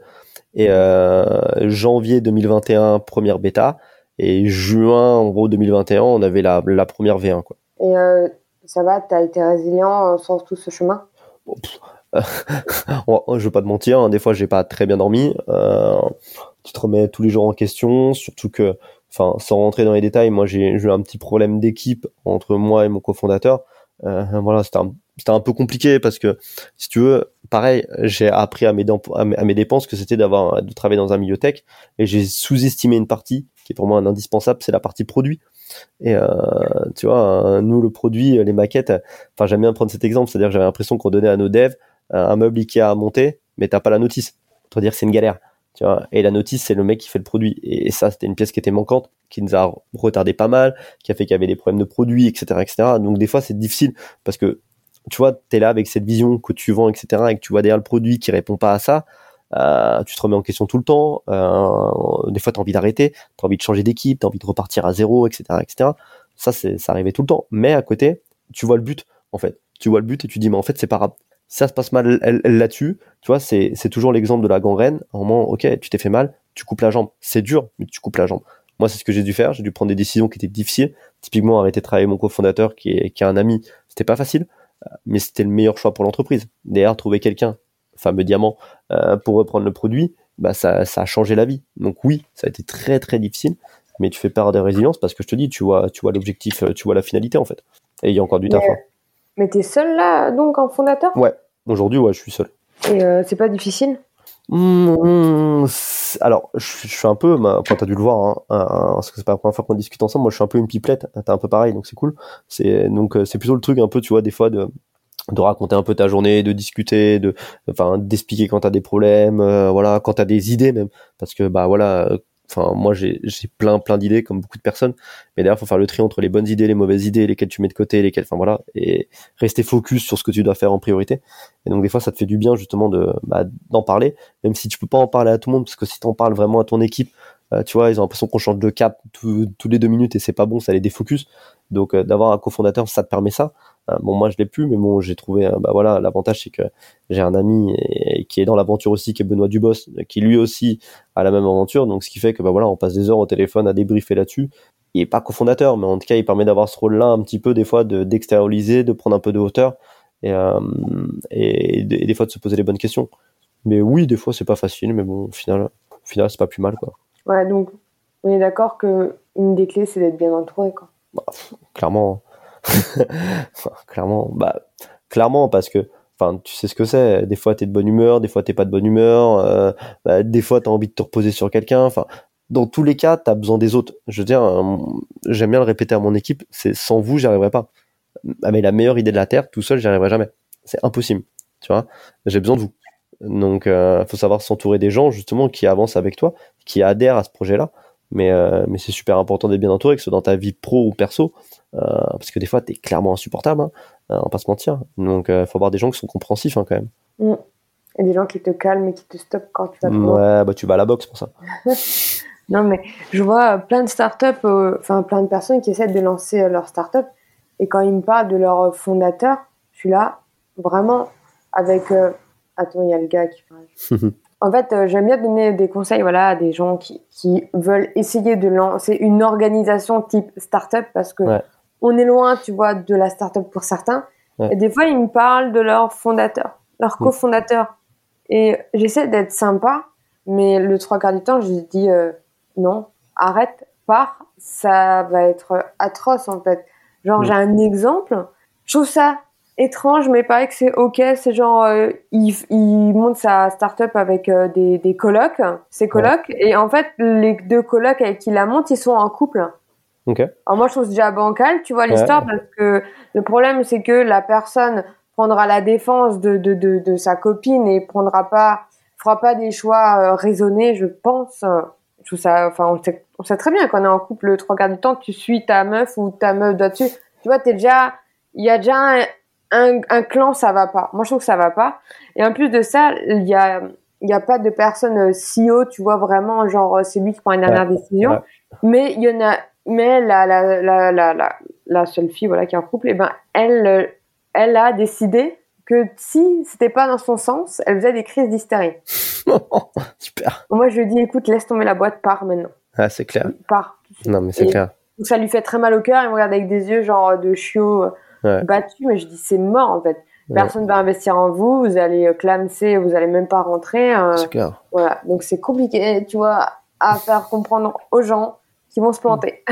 et euh, janvier 2021 première bêta et juin en gros 2021 on avait la, la première V1 quoi. Et euh, ça va, t'as été résilient euh, sans tout ce chemin? Bon, euh, je veux pas te mentir, hein, des fois j'ai pas très bien dormi. Euh, tu te remets tous les jours en question, surtout que, enfin, sans rentrer dans les détails, moi j'ai j'ai eu un petit problème d'équipe entre moi et mon cofondateur. Euh, voilà, c'était un, c'était un peu compliqué parce que, si tu veux, pareil, j'ai appris à mes, dépenses que c'était d'avoir de travailler dans un milieu tech et j'ai sous-estimé une partie qui est pour moi un indispensable, c'est la partie produit. Et euh, tu vois, euh, nous le produit, les maquettes, enfin j'aime bien prendre cet exemple, c'est-à-dire j'avais l'impression qu'on donnait à nos devs euh, un meuble Ikea à monter, mais t'as pas la notice. Pour dire c'est une galère. Tu vois, et la notice, c'est le mec qui fait le produit. Et ça, c'était une pièce qui était manquante, qui nous a retardé pas mal, qui a fait qu'il y avait des problèmes de produits, etc., etc. Donc des fois, c'est difficile parce que tu vois, t'es là avec cette vision que tu vends, etc., et que tu vois derrière le produit qui répond pas à ça. Euh, tu te remets en question tout le temps. Euh, des fois, t'as envie d'arrêter, t'as envie de changer d'équipe, t'as envie de repartir à zéro, etc., etc. Ça, c'est, ça arrivait tout le temps. Mais à côté, tu vois le but, en fait. Tu vois le but et tu dis, mais en fait, c'est pas grave. Ça se passe mal là-dessus, tu vois, c'est, c'est toujours l'exemple de la gangrène. Un moment, ok, tu t'es fait mal, tu coupes la jambe. C'est dur, mais tu coupes la jambe. Moi, c'est ce que j'ai dû faire. J'ai dû prendre des décisions qui étaient difficiles. Typiquement, arrêter de travailler mon cofondateur, qui est, qui est un ami. C'était pas facile, mais c'était le meilleur choix pour l'entreprise. Derrière, trouver quelqu'un, fameux diamant, euh, pour reprendre le produit, bah, ça, ça a changé la vie. Donc oui, ça a été très, très difficile, mais tu fais part de résilience parce que je te dis, tu vois, tu vois l'objectif, euh, tu vois la finalité, en fait. Et il y a encore du taf. Mais, hein. mais t'es seul là, donc, en fondateur? Ouais. Aujourd'hui, ouais, je suis seul. Et euh, c'est pas difficile? Alors, je, suis un peu, bah, enfin, t'as dû le voir, hein, hein, parce que c'est pas la première fois qu'on discute ensemble. Moi, je suis un peu une pipelette. T'es un peu pareil, donc c'est cool. C'est donc euh, c'est plutôt le truc un peu, tu vois, des fois de de raconter un peu ta journée, de discuter, de enfin d'expliquer quand t'as des problèmes, euh, voilà, quand t'as des idées même, parce que bah voilà, euh, enfin moi j'ai plein plein d'idées comme beaucoup de personnes, mais d'ailleurs faut faire le tri entre les bonnes idées, les mauvaises idées, lesquelles tu mets de côté, lesquelles, enfin voilà, et rester focus sur ce que tu dois faire en priorité. Et donc des fois ça te fait du bien justement bah, d'en parler, même si tu peux pas en parler à tout le monde, parce que si t'en parles vraiment à ton équipe, euh, tu vois, ils ont l'impression qu'on change de cap tous tous les deux minutes et c'est pas bon, ça les défocus. Donc euh, d'avoir un cofondateur, ça te permet ça. Euh, bon, moi, je l'ai plus, mais bon, j'ai trouvé, bah voilà, l'avantage, c'est que j'ai un ami qui est dans l'aventure aussi, qui est Benoît Dubos, qui lui aussi a la même aventure. Donc, ce qui fait que, bah voilà, on passe des heures au téléphone à débriefer là-dessus. Il est pas cofondateur, mais en tout cas, il permet d'avoir ce rôle-là un petit peu, des fois, de, d'extérioriser, de prendre un peu de hauteur et, euh, et, et, des fois de se poser les bonnes questions. Mais oui, des fois, c'est pas facile, mais bon, au final, au final c'est pas plus mal, quoi. Ouais, donc, on est d'accord que une des clés, c'est d'être bien entouré, quoi. Bah, clairement. Clairement, bah, clairement, parce que, enfin, tu sais ce que c'est. Des fois, t'es de bonne humeur, des fois, t'es pas de bonne humeur. Euh, bah, des fois, t'as envie de te reposer sur quelqu'un. Enfin, dans tous les cas, t'as besoin des autres. Je veux dire, euh, j'aime bien le répéter à mon équipe. C'est sans vous, j'y pas. Mais la meilleure idée de la terre, tout seul, j'y jamais. C'est impossible. Tu vois, j'ai besoin de vous. Donc, euh, faut savoir s'entourer des gens justement qui avancent avec toi, qui adhèrent à ce projet-là. Mais, euh, mais c'est super important d'être bien entouré, que ce soit dans ta vie pro ou perso, euh, parce que des fois, tu es clairement insupportable, hein, euh, on va pas se mentir. Donc, il faut avoir des gens qui sont compréhensifs hein, quand même. Mm. Et des gens qui te calment et qui te stoppent quand tu vas Ouais, bah tu vas à la boxe pour ça. non, mais je vois plein de startups, enfin plein de personnes qui essaient de lancer leur startup, et quand ils me parlent de leur fondateur, je suis là, vraiment, avec. Attends, il y a le gars qui parle. En fait, euh, j'aime bien donner des conseils voilà, à des gens qui, qui veulent essayer de lancer une organisation type startup parce que on est loin, tu vois, de la startup pour certains. Et des fois, ils me parlent de leur fondateur, leur mm. cofondateur. Et j'essaie d'être sympa, mais le trois quarts du temps, je dis euh, non, arrête, pars, ça va être atroce en fait. Genre, mm. j'ai un exemple, je trouve ça étrange, mais pareil que c'est ok. C'est genre, euh, il, il, monte sa start-up avec euh, des, des colocs, ses colocs, et en fait, les deux colocs avec qui la monte, ils sont en couple. Ok. Alors moi, je trouve déjà bancal, tu vois l'histoire, parce que le problème, c'est que la personne prendra la défense de, de, de, de, sa copine et prendra pas, fera pas des choix euh, raisonnés, je pense. Je trouve ça, enfin, on sait, on sait très bien qu'on est en couple le trois quarts du temps, tu suis ta meuf ou ta meuf doit dessus. Tu vois, t'es déjà, il y a déjà un, un, un, clan, ça va pas. Moi, je trouve que ça va pas. Et en plus de ça, il y a, y a pas de personne euh, CEO, tu vois, vraiment, genre, euh, c'est lui qui prend une dernière décision. Mais il y en a, mais la, la, la, la, la, la seule fille, voilà, qui est en couple, et eh ben, elle, euh, elle a décidé que si c'était pas dans son sens, elle faisait des crises d'hystérie. Super. Moi, je lui dis, écoute, laisse tomber la boîte, pars maintenant. Ah, c'est clair. Pars. Non, mais c'est clair. Ça lui fait très mal au cœur, il me regarde avec des yeux, genre, de chiot battu, mais je dis c'est mort en fait. Personne ne va investir en vous, vous allez euh, clamser, vous allez même pas rentrer. Euh, c'est clair. Voilà, donc c'est compliqué, tu vois, à faire comprendre aux gens qui vont se planter.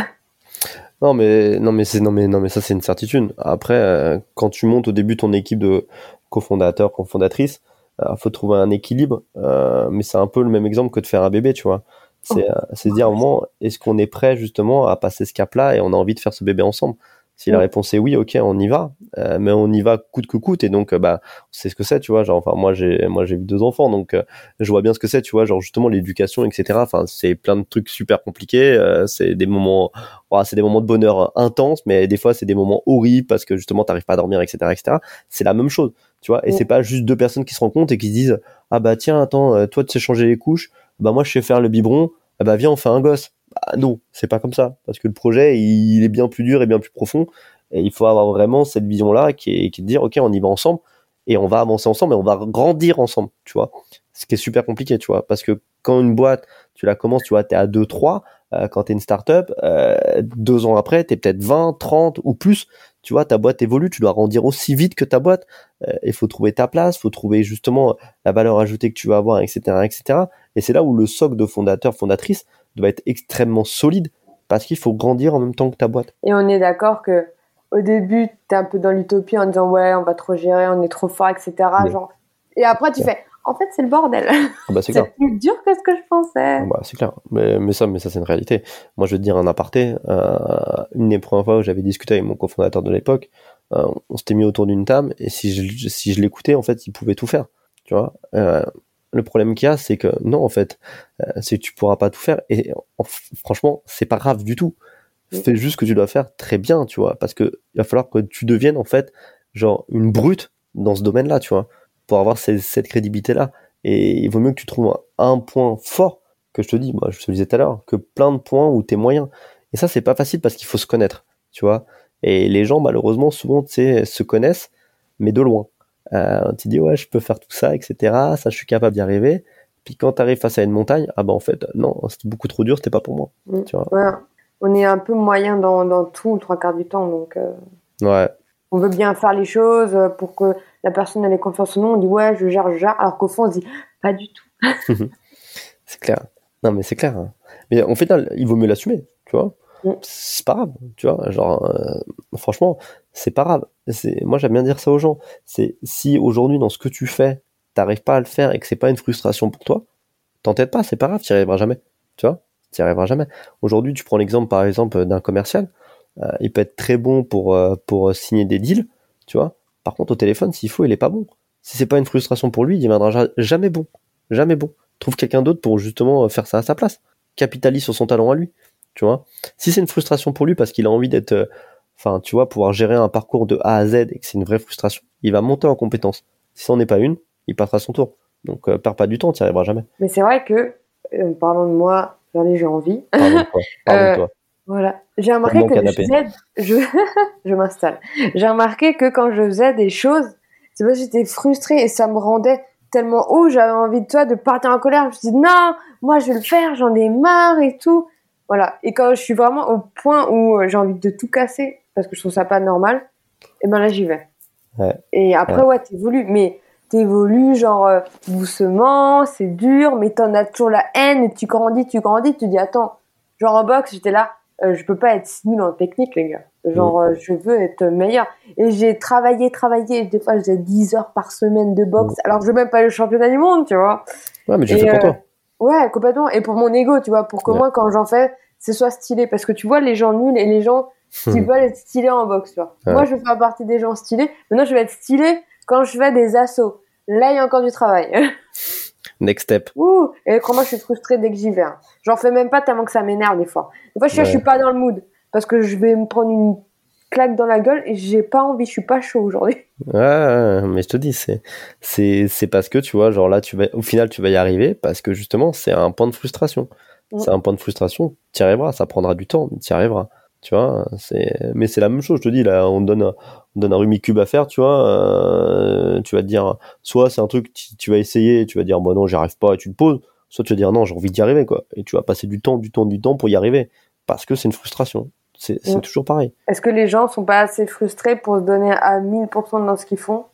Non mais non mais c'est non mais non mais ça c'est une certitude. Après, euh, quand tu montes au début ton équipe de cofondateurs, cofondatrices, il faut trouver un équilibre. mais c'est un peu le même exemple que de faire un bébé, tu vois. C'est oh. c'est dire au moment est-ce qu'on est prêt justement à passer ce cap-là et on a envie de faire ce bébé ensemble? Si la réponse est oui, ok, on y va, euh, mais on y va coûte que coûte. Et donc, euh, bah, c'est ce que c'est, tu vois. Genre, enfin, moi, j'ai, moi, j'ai eu deux enfants, donc euh, je vois bien ce que c'est, tu vois. Genre, justement, l'éducation, etc. Enfin, c'est plein de trucs super compliqués. c'est des moments, c'est des moments de bonheur intenses, mais des fois, c'est des moments horribles parce que justement, t'arrives pas à dormir, etc., etc. C'est la même chose, tu vois. Et c'est pas juste deux personnes qui se rencontrent et qui se disent, ah bah tiens, attends, toi, tu sais changer les couches, bah moi, je sais faire le biberon, ah bah viens, on fait un gosse bah, non, c'est pas comme ça, parce que le projet, il est bien plus dur et bien plus profond, et il faut avoir vraiment cette vision-là qui est, de dire, ok, on y va ensemble, et on va avancer ensemble, et on va grandir ensemble, tu vois. Ce qui est super compliqué, tu vois, parce que quand une boîte, tu la commences, tu vois, t'es à 2, 3, euh, quand t'es une startup, euh, deux ans après, t'es peut-être 20, 30 ou plus, tu vois, ta boîte évolue, tu dois grandir aussi vite que ta boîte, euh, il faut trouver ta place, faut trouver justement la valeur ajoutée que tu vas avoir, etc., etc. Et c'est là où le socle de fondateur, fondatrice, doit être extrêmement solide parce qu'il faut grandir en même temps que ta boîte. Et on est d'accord que au début, tu es un peu dans l'utopie en disant ouais, on va trop gérer, on est trop fort, etc. Genre... Et après, tu fais en fait, c'est le bordel. Ah bah, c'est plus dur que ce que je pensais. Bah, c'est clair. Mais, mais, ça, mais ça, c'est une réalité. Moi, je vais te dire un aparté. Euh, une des premières fois où j'avais discuté avec mon cofondateur de l'époque, euh, on s'était mis autour d'une table et si je, si je l'écoutais, en fait, il pouvait tout faire. Tu vois. Euh, le problème qu'il y a, c'est que non, en fait, euh, c'est que tu pourras pas tout faire. Et franchement, c'est pas grave du tout. Fais juste ce que tu dois faire très bien, tu vois, parce que il va falloir que tu deviennes en fait genre une brute dans ce domaine-là, tu vois, pour avoir cette, crédibilité-là. Et il vaut mieux que tu trouves un, point fort que je te dis, moi je te le disais tout à l'heure, que plein de points où t'es moyen. Et ça, c'est pas facile parce qu'il faut se connaître, tu vois. Et les gens, malheureusement, souvent, tu sais, se connaissent, mais de loin. Euh, tu dis, ouais, je peux faire tout ça, etc. Ça, je suis capable d'y arriver. Puis quand tu arrives face à une montagne, ah ben en fait, non, c'était beaucoup trop dur, c'était pas pour moi. Mm. Tu vois. Ouais. On est un peu moyen dans, dans tout, trois quarts du temps. Donc, euh, Ouais. on veut bien faire les choses pour que la personne ait confiance en nous. On dit, ouais, je gère, je gère. Alors qu'au fond, on se dit, pas du tout. C'est clair. Non, mais c'est clair. hein. Mais en fait, il vaut mieux l'assumer, tu vois. Mm. C'est pas grave, tu vois. Genre, euh, franchement, c'est pas grave. C'est, moi, j'aime bien dire ça aux gens. C'est si aujourd'hui, dans ce que tu fais, t'arrives pas à le faire et que c'est pas une frustration pour toi, t'entêtes pas, c'est pas grave, t'y arriveras jamais. Tu vois, t'y arriveras jamais. Aujourd'hui, tu prends l'exemple, par exemple, d'un commercial. Euh, il peut être très bon pour euh, pour signer des deals, tu vois. Par contre, au téléphone, s'il faut, il est pas bon. Si c'est pas une frustration pour lui, il deviendra ja- jamais bon, jamais bon. Trouve quelqu'un d'autre pour justement faire ça à sa place. Capitalise sur son talent à lui, tu vois. Si c'est une frustration pour lui parce qu'il a envie d'être, euh, enfin, tu vois, pouvoir gérer un parcours de A à Z et que c'est une vraie frustration, il va monter en compétence. Si c'en est pas une, il passera son tour. Donc, euh, perds pas du temps, t'y arriveras jamais. Mais c'est vrai que, euh, parlons de moi, regardez, j'ai envie. Pardon de toi. Pardon Euh, toi. Voilà. J'ai remarqué que canapé. je, faisais- je, je m'installe. J'ai remarqué que quand je faisais des choses, c'est parce que j'étais frustrée et ça me rendait tellement haut, j'avais envie de toi de partir en colère. Je me suis dit non, moi je vais le faire, j'en ai marre et tout. Voilà. Et quand je suis vraiment au point où euh, j'ai envie de tout casser parce que je trouve ça pas normal, et ben là j'y vais. Ouais. Et après ouais, t'évolues, mais t'évolues genre euh, doucement, c'est dur, mais t'en as toujours la haine, et tu grandis, tu grandis, tu dis attends, genre en boxe j'étais là, euh, je peux pas être si nul en technique les gars. Genre euh, je veux être meilleur. Et j'ai travaillé, travaillé, des fois je faisais 10 heures par semaine de boxe, alors que je veux même pas le championnat du monde, tu vois. Ouais, mais je et, fais pour euh, toi. Ouais, complètement. Et pour mon ego, tu vois, pour que Ouais. moi, quand j'en fais, ce soit stylé. Parce que tu vois, les gens nuls et les gens qui veulent être stylés en boxe, tu vois. Ouais. Moi, je fais partie des gens stylés. Maintenant, je vais être stylé quand je fais des assauts. Là, il y a encore du travail. Next step. Ouh Et crois-moi, je suis frustrée dès que j'y vais. hein. J'en fais même pas tellement que ça m'énerve des fois. Des fois, je suis, là, je Ouais. suis pas dans le mood. Parce que je vais me prendre une claque dans la gueule et j'ai pas envie, je suis pas chaud aujourd'hui. Ouais, ouais, mais je te dis, c'est, c'est, c'est parce que tu vois, genre là, tu vas, au final, tu vas y arriver parce que justement, c'est un point de frustration. Mm. C'est un point de frustration, tu y arriveras, ça prendra du temps, mais tu y arriveras. Tu vois, c'est, mais c'est la même chose, je te dis, là, on donne, un- on donne un Rumicube à faire, tu vois, euh, tu vas te dire, soit c'est un truc, tu, tu vas essayer, tu vas dire, bon, non, j'y arrive pas, et tu te poses, soit tu vas dire, non, j'ai envie d'y arriver, quoi. Et tu vas passer du temps, du temps, du temps pour y arriver. Parce que c'est une frustration. C'est, c'est Mm. toujours pareil. Est-ce que les gens sont pas assez frustrés pour se donner à 1000% dans ce qu'ils font?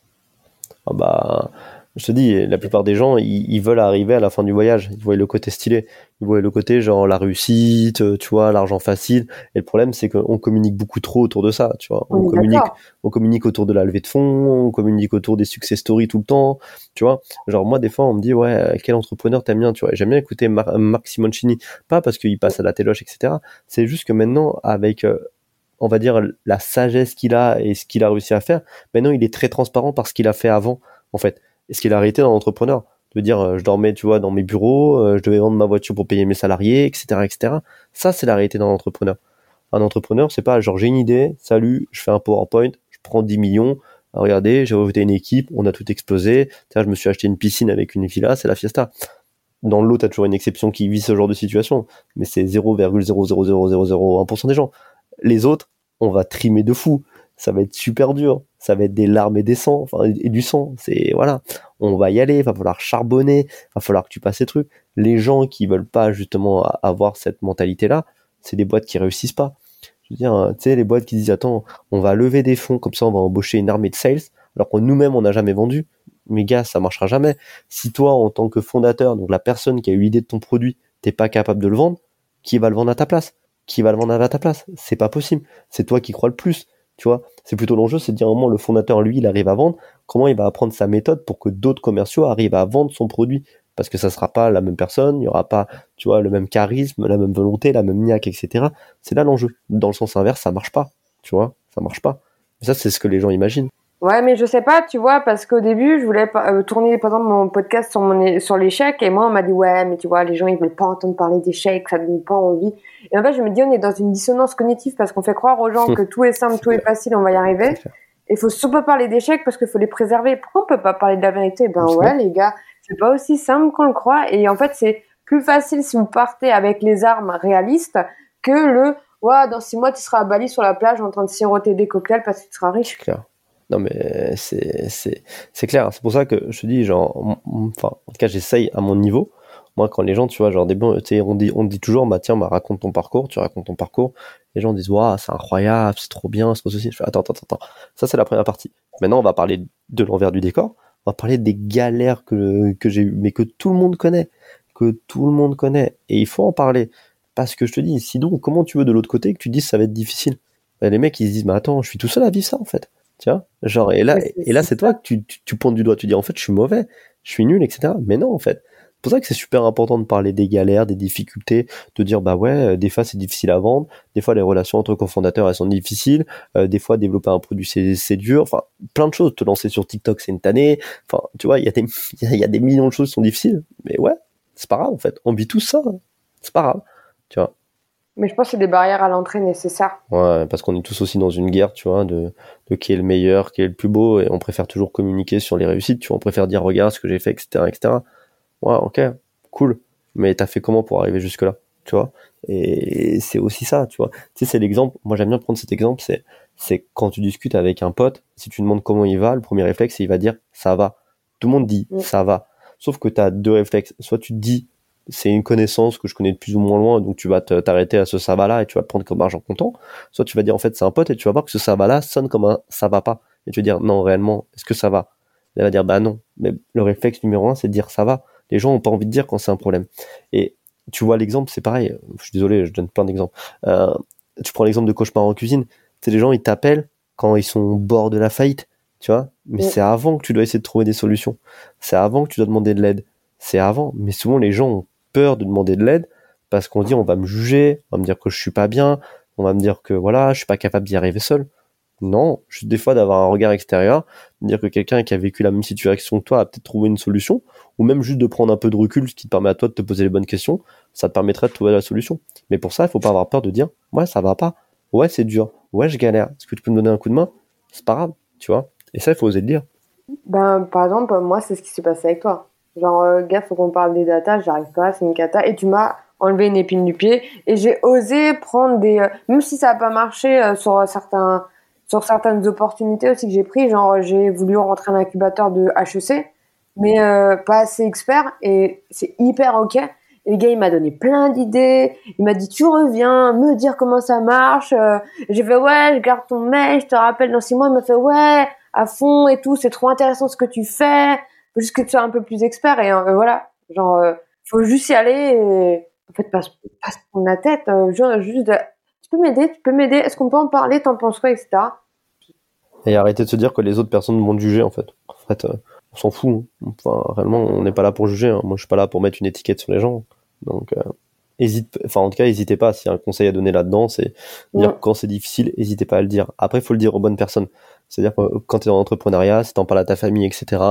Ah bah, je te dis, la plupart des gens, ils, ils veulent arriver à la fin du voyage. Ils voient le côté stylé. Ils voient le côté genre la réussite, euh, tu vois, l'argent facile. Et le problème, c'est qu'on communique beaucoup trop autour de ça, tu vois. On, communique, on communique autour de la levée de fonds, on communique autour des success stories tout le temps, tu vois. Genre moi, des fois, on me dit, ouais, euh, quel entrepreneur t'aimes bien, tu vois. J'aime bien écouter Mar- Marc Simoncini, pas parce qu'il passe à la téloche, etc. C'est juste que maintenant, avec euh, on va dire la sagesse qu'il a et ce qu'il a réussi à faire, maintenant il est très transparent par ce qu'il a fait avant, en fait. Et ce qu'il a arrêté dans l'entrepreneur. De dire, euh, je dormais, tu vois, dans mes bureaux, euh, je devais vendre ma voiture pour payer mes salariés, etc., etc. Ça, c'est la réalité d'un entrepreneur. Un entrepreneur, c'est pas genre j'ai une idée, salut, je fais un PowerPoint, je prends 10 millions, ah, regardez, j'ai recruté une équipe, on a tout explosé, Tiens, je me suis acheté une piscine avec une villa, c'est la fiesta. Dans le lot, t'as toujours une exception qui vit ce genre de situation, mais c'est 0,0000001% des gens. Les autres, on va trimer de fou. Ça va être super dur. Ça va être des larmes et des sangs, enfin, et du sang. C'est, voilà. On va y aller. Va falloir charbonner. Va falloir que tu passes ces trucs. Les gens qui veulent pas, justement, avoir cette mentalité-là, c'est des boîtes qui réussissent pas. Je veux dire, hein, tu sais, les boîtes qui disent, attends, on va lever des fonds, comme ça, on va embaucher une armée de sales, alors que nous-mêmes, on n'a jamais vendu. Mais gars, ça marchera jamais. Si toi, en tant que fondateur, donc la personne qui a eu l'idée de ton produit, t'es pas capable de le vendre, qui va le vendre à ta place? Qui va le vendre à ta place? C'est pas possible. C'est toi qui crois le plus. Tu vois, c'est plutôt l'enjeu, c'est de dire à moment le fondateur, lui, il arrive à vendre. Comment il va apprendre sa méthode pour que d'autres commerciaux arrivent à vendre son produit? Parce que ça sera pas la même personne, il y aura pas, tu vois, le même charisme, la même volonté, la même niaque, etc. C'est là l'enjeu. Dans le sens inverse, ça marche pas. Tu vois, ça marche pas. Et ça, c'est ce que les gens imaginent. Ouais, mais je sais pas, tu vois, parce qu'au début, je voulais euh, tourner, par exemple, mon podcast sur, mon, sur l'échec, et moi, on m'a dit, ouais, mais tu vois, les gens, ils veulent pas entendre parler d'échec, ça donne pas envie. Et en fait, je me dis, on est dans une dissonance cognitive parce qu'on fait croire aux gens que tout est simple, tout est facile, on va y arriver. Il faut surtout pas parler d'échec parce qu'il faut les préserver. Pourquoi on peut pas parler de la vérité? Ben ouais, les gars, c'est pas aussi simple qu'on le croit. Et en fait, c'est plus facile si vous partez avec les armes réalistes que le ouais, dans six mois, tu seras à Bali sur la plage en train de siroter des cocktails parce que tu seras riche. Clair. Non, mais c'est, clair. C'est pour ça que je te dis, genre, enfin, en tout cas, j'essaye à mon niveau. Moi, quand les gens, tu vois, genre, des bons, on dit, on dit toujours, bah, tiens, bah, raconte ton parcours, tu racontes ton parcours. Les gens disent, waouh, c'est incroyable, c'est trop bien, c'est trop ceci. Je fais, attends, attends, attends. Ça, c'est la première partie. Maintenant, on va parler de l'envers du décor. On va parler des galères que, que j'ai eues, mais que tout le monde connaît. Que tout le monde connaît. Et il faut en parler. Parce que je te dis, sinon, comment tu veux de l'autre côté que tu dises ça va être difficile? Les mecs, ils se disent, mais attends, je suis tout seul à vivre ça, en fait. Tu vois Genre, et là, et là c'est toi que tu, tu, tu pointes du doigt. Tu dis, en fait, je suis mauvais, je suis nul, etc. Mais non, en fait. C'est pour ça que c'est super important de parler des galères, des difficultés, de dire, bah ouais, des fois c'est difficile à vendre, des fois les relations entre cofondateurs elles sont difficiles, euh, des fois développer un produit c'est, dur, enfin, plein de choses. Te lancer sur TikTok c'est une tannée, enfin, tu vois, il y, a des, il y a des millions de choses qui sont difficiles. Mais ouais, c'est pas grave, en fait. On vit tout ça. hein. C'est pas grave. Tu vois Mais je pense que c'est des barrières à l'entrée nécessaires. Ouais, parce qu'on est tous aussi dans une guerre, tu vois, de, de qui est le meilleur, qui est le plus beau, et on préfère toujours communiquer sur les réussites, tu vois, on préfère dire regarde ce que j'ai fait, etc., etc. Ouais, ok, cool. Mais t'as fait comment pour arriver jusque là, tu vois? Et c'est aussi ça, tu vois. Tu sais, c'est l'exemple. Moi, j'aime bien prendre cet exemple. C'est, c'est quand tu discutes avec un pote, si tu demandes comment il va, le premier réflexe, c'est il va dire ça va. Tout le monde dit Mm. ça va. Sauf que t'as deux réflexes. Soit tu te dis c'est une connaissance que je connais de plus ou moins loin, donc tu vas te- t'arrêter à ce ça va là et tu vas le prendre comme argent comptant. Soit tu vas dire en fait c'est un pote et tu vas voir que ce ça va là sonne comme un ça va pas. Et tu vas dire non réellement, est-ce que ça va? Elle va dire bah non. Mais le réflexe numéro un c'est de dire ça va. Les gens ont pas envie de dire quand c'est un problème. Et tu vois l'exemple, c'est pareil. Je suis désolé, je donne plein d'exemples. Euh, tu prends l'exemple de cauchemar en cuisine. C'est les gens ils t'appellent quand ils sont au bord de la faillite, tu vois. Mais Ouais. c'est avant que tu dois essayer de trouver des solutions. C'est avant que tu dois demander de l'aide. C'est avant. Mais souvent les gens ont peur de demander de l'aide parce qu'on dit on va me juger, on va me dire que je suis pas bien, on va me dire que voilà, je suis pas capable d'y arriver seul. Non, juste des fois d'avoir un regard extérieur, de dire que quelqu'un qui a vécu la même situation que toi a peut-être trouvé une solution, ou même juste de prendre un peu de recul, ce qui te permet à toi de te poser les bonnes questions, ça te permettrait de trouver la solution. Mais pour ça, il faut pas avoir peur de dire, ouais, ça va pas, ouais, c'est dur, ouais, je galère, est-ce que tu peux me donner un coup de main? C'est pas grave, tu vois. Et ça, il faut oser le dire. Ben, par exemple, moi, c'est ce qui s'est passé avec toi. Genre, euh, gars, faut qu'on parle des datas, j'arrive pas, c'est une cata. Et tu m'as enlevé une épine du pied. Et j'ai osé prendre des. euh, même si ça a pas marché euh, sur certains. Sur certaines opportunités aussi que j'ai pris, genre euh, j'ai voulu rentrer en incubateur de HEC, mais euh, pas assez expert et c'est hyper ok. Et le gars il m'a donné plein d'idées, il m'a dit tu reviens, me dire comment ça marche. Euh, j'ai fait ouais, je garde ton mail, je te rappelle dans six mois. Il m'a fait ouais, à fond et tout, c'est trop intéressant ce que tu fais. Faut juste que tu sois un peu plus expert et euh, voilà, genre euh, faut juste y aller et en fait pas, se- pas se prendre la tête, euh, genre, juste de, tu peux m'aider, tu peux m'aider, est-ce qu'on peut en parler, t'en penses quoi, etc. Et arrêter de se dire que les autres personnes vont te juger, en fait. En fait, on s'en fout. hein. Enfin, réellement, on n'est pas là pour juger. hein. Moi, je suis pas là pour mettre une étiquette sur les gens. Donc, hésite, enfin, en tout cas, n'hésitez pas. S'il y a un conseil à donner là-dedans, c'est dire Ouais. quand c'est difficile, n'hésitez pas à le dire. Après, il faut le dire aux bonnes personnes. C'est-à-dire euh, quand tu es dans l'entrepreneuriat, si t'en parles à ta famille, etc.,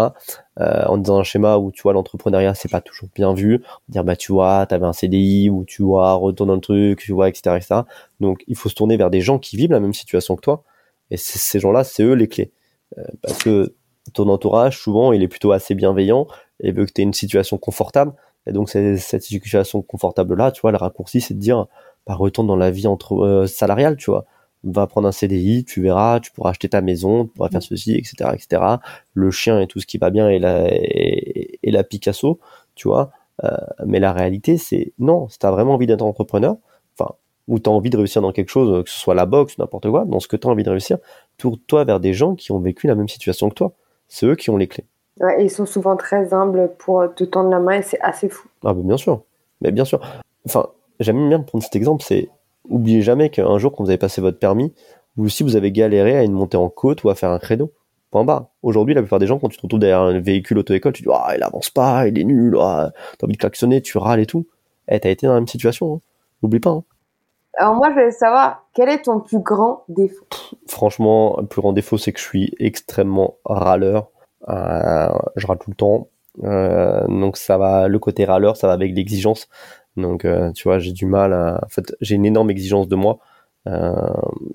euh, en disant un schéma où tu vois l'entrepreneuriat, c'est pas toujours bien vu, dire bah tu vois, t'avais un CDI ou tu vois, retourne dans le truc, tu vois, etc., etc. Donc, il faut se tourner vers des gens qui vivent la même situation que toi. Et ces gens-là, c'est eux les clés. Euh, parce que ton entourage, souvent, il est plutôt assez bienveillant et veut que tu aies une situation confortable. Et donc, cette situation confortable-là, tu vois, le raccourci, c'est de dire, bah, retourne dans la vie entre euh, salariale, tu vois. Va prendre un CDI, tu verras, tu pourras acheter ta maison, tu pourras faire ceci, etc., etc. Le chien et tout ce qui va bien et la, et, et la Picasso, tu vois. Euh, mais la réalité, c'est non, si t'as vraiment envie d'être entrepreneur, enfin, ou t'as envie de réussir dans quelque chose, que ce soit la boxe, n'importe quoi, dans ce que t'as envie de réussir, tourne-toi vers des gens qui ont vécu la même situation que toi. C'est eux qui ont les clés. Ouais, et ils sont souvent très humbles pour te tendre la main et c'est assez fou. Ah, ben bien sûr. Mais bien sûr. Enfin, j'aime bien prendre cet exemple, c'est oubliez jamais qu'un jour, quand vous avez passé votre permis, vous aussi, vous avez galéré à une montée en côte ou à faire un credo. Point barre. Aujourd'hui, la plupart des gens, quand tu te retrouves derrière un véhicule auto-école, tu dis, ah, il avance pas, il est nul, ah, t'as envie de klaxonner, tu râles et tout. Eh, t'as été dans la même situation, hein. N'oublie pas, hein. Alors moi, je voulais savoir, quel est ton plus grand défaut? Franchement, le plus grand défaut, c'est que je suis extrêmement râleur. Euh, je râle tout le temps. Euh, donc ça va, le côté râleur, ça va avec l'exigence. Donc euh, tu vois, j'ai du mal à. En fait, j'ai une énorme exigence de moi. Euh,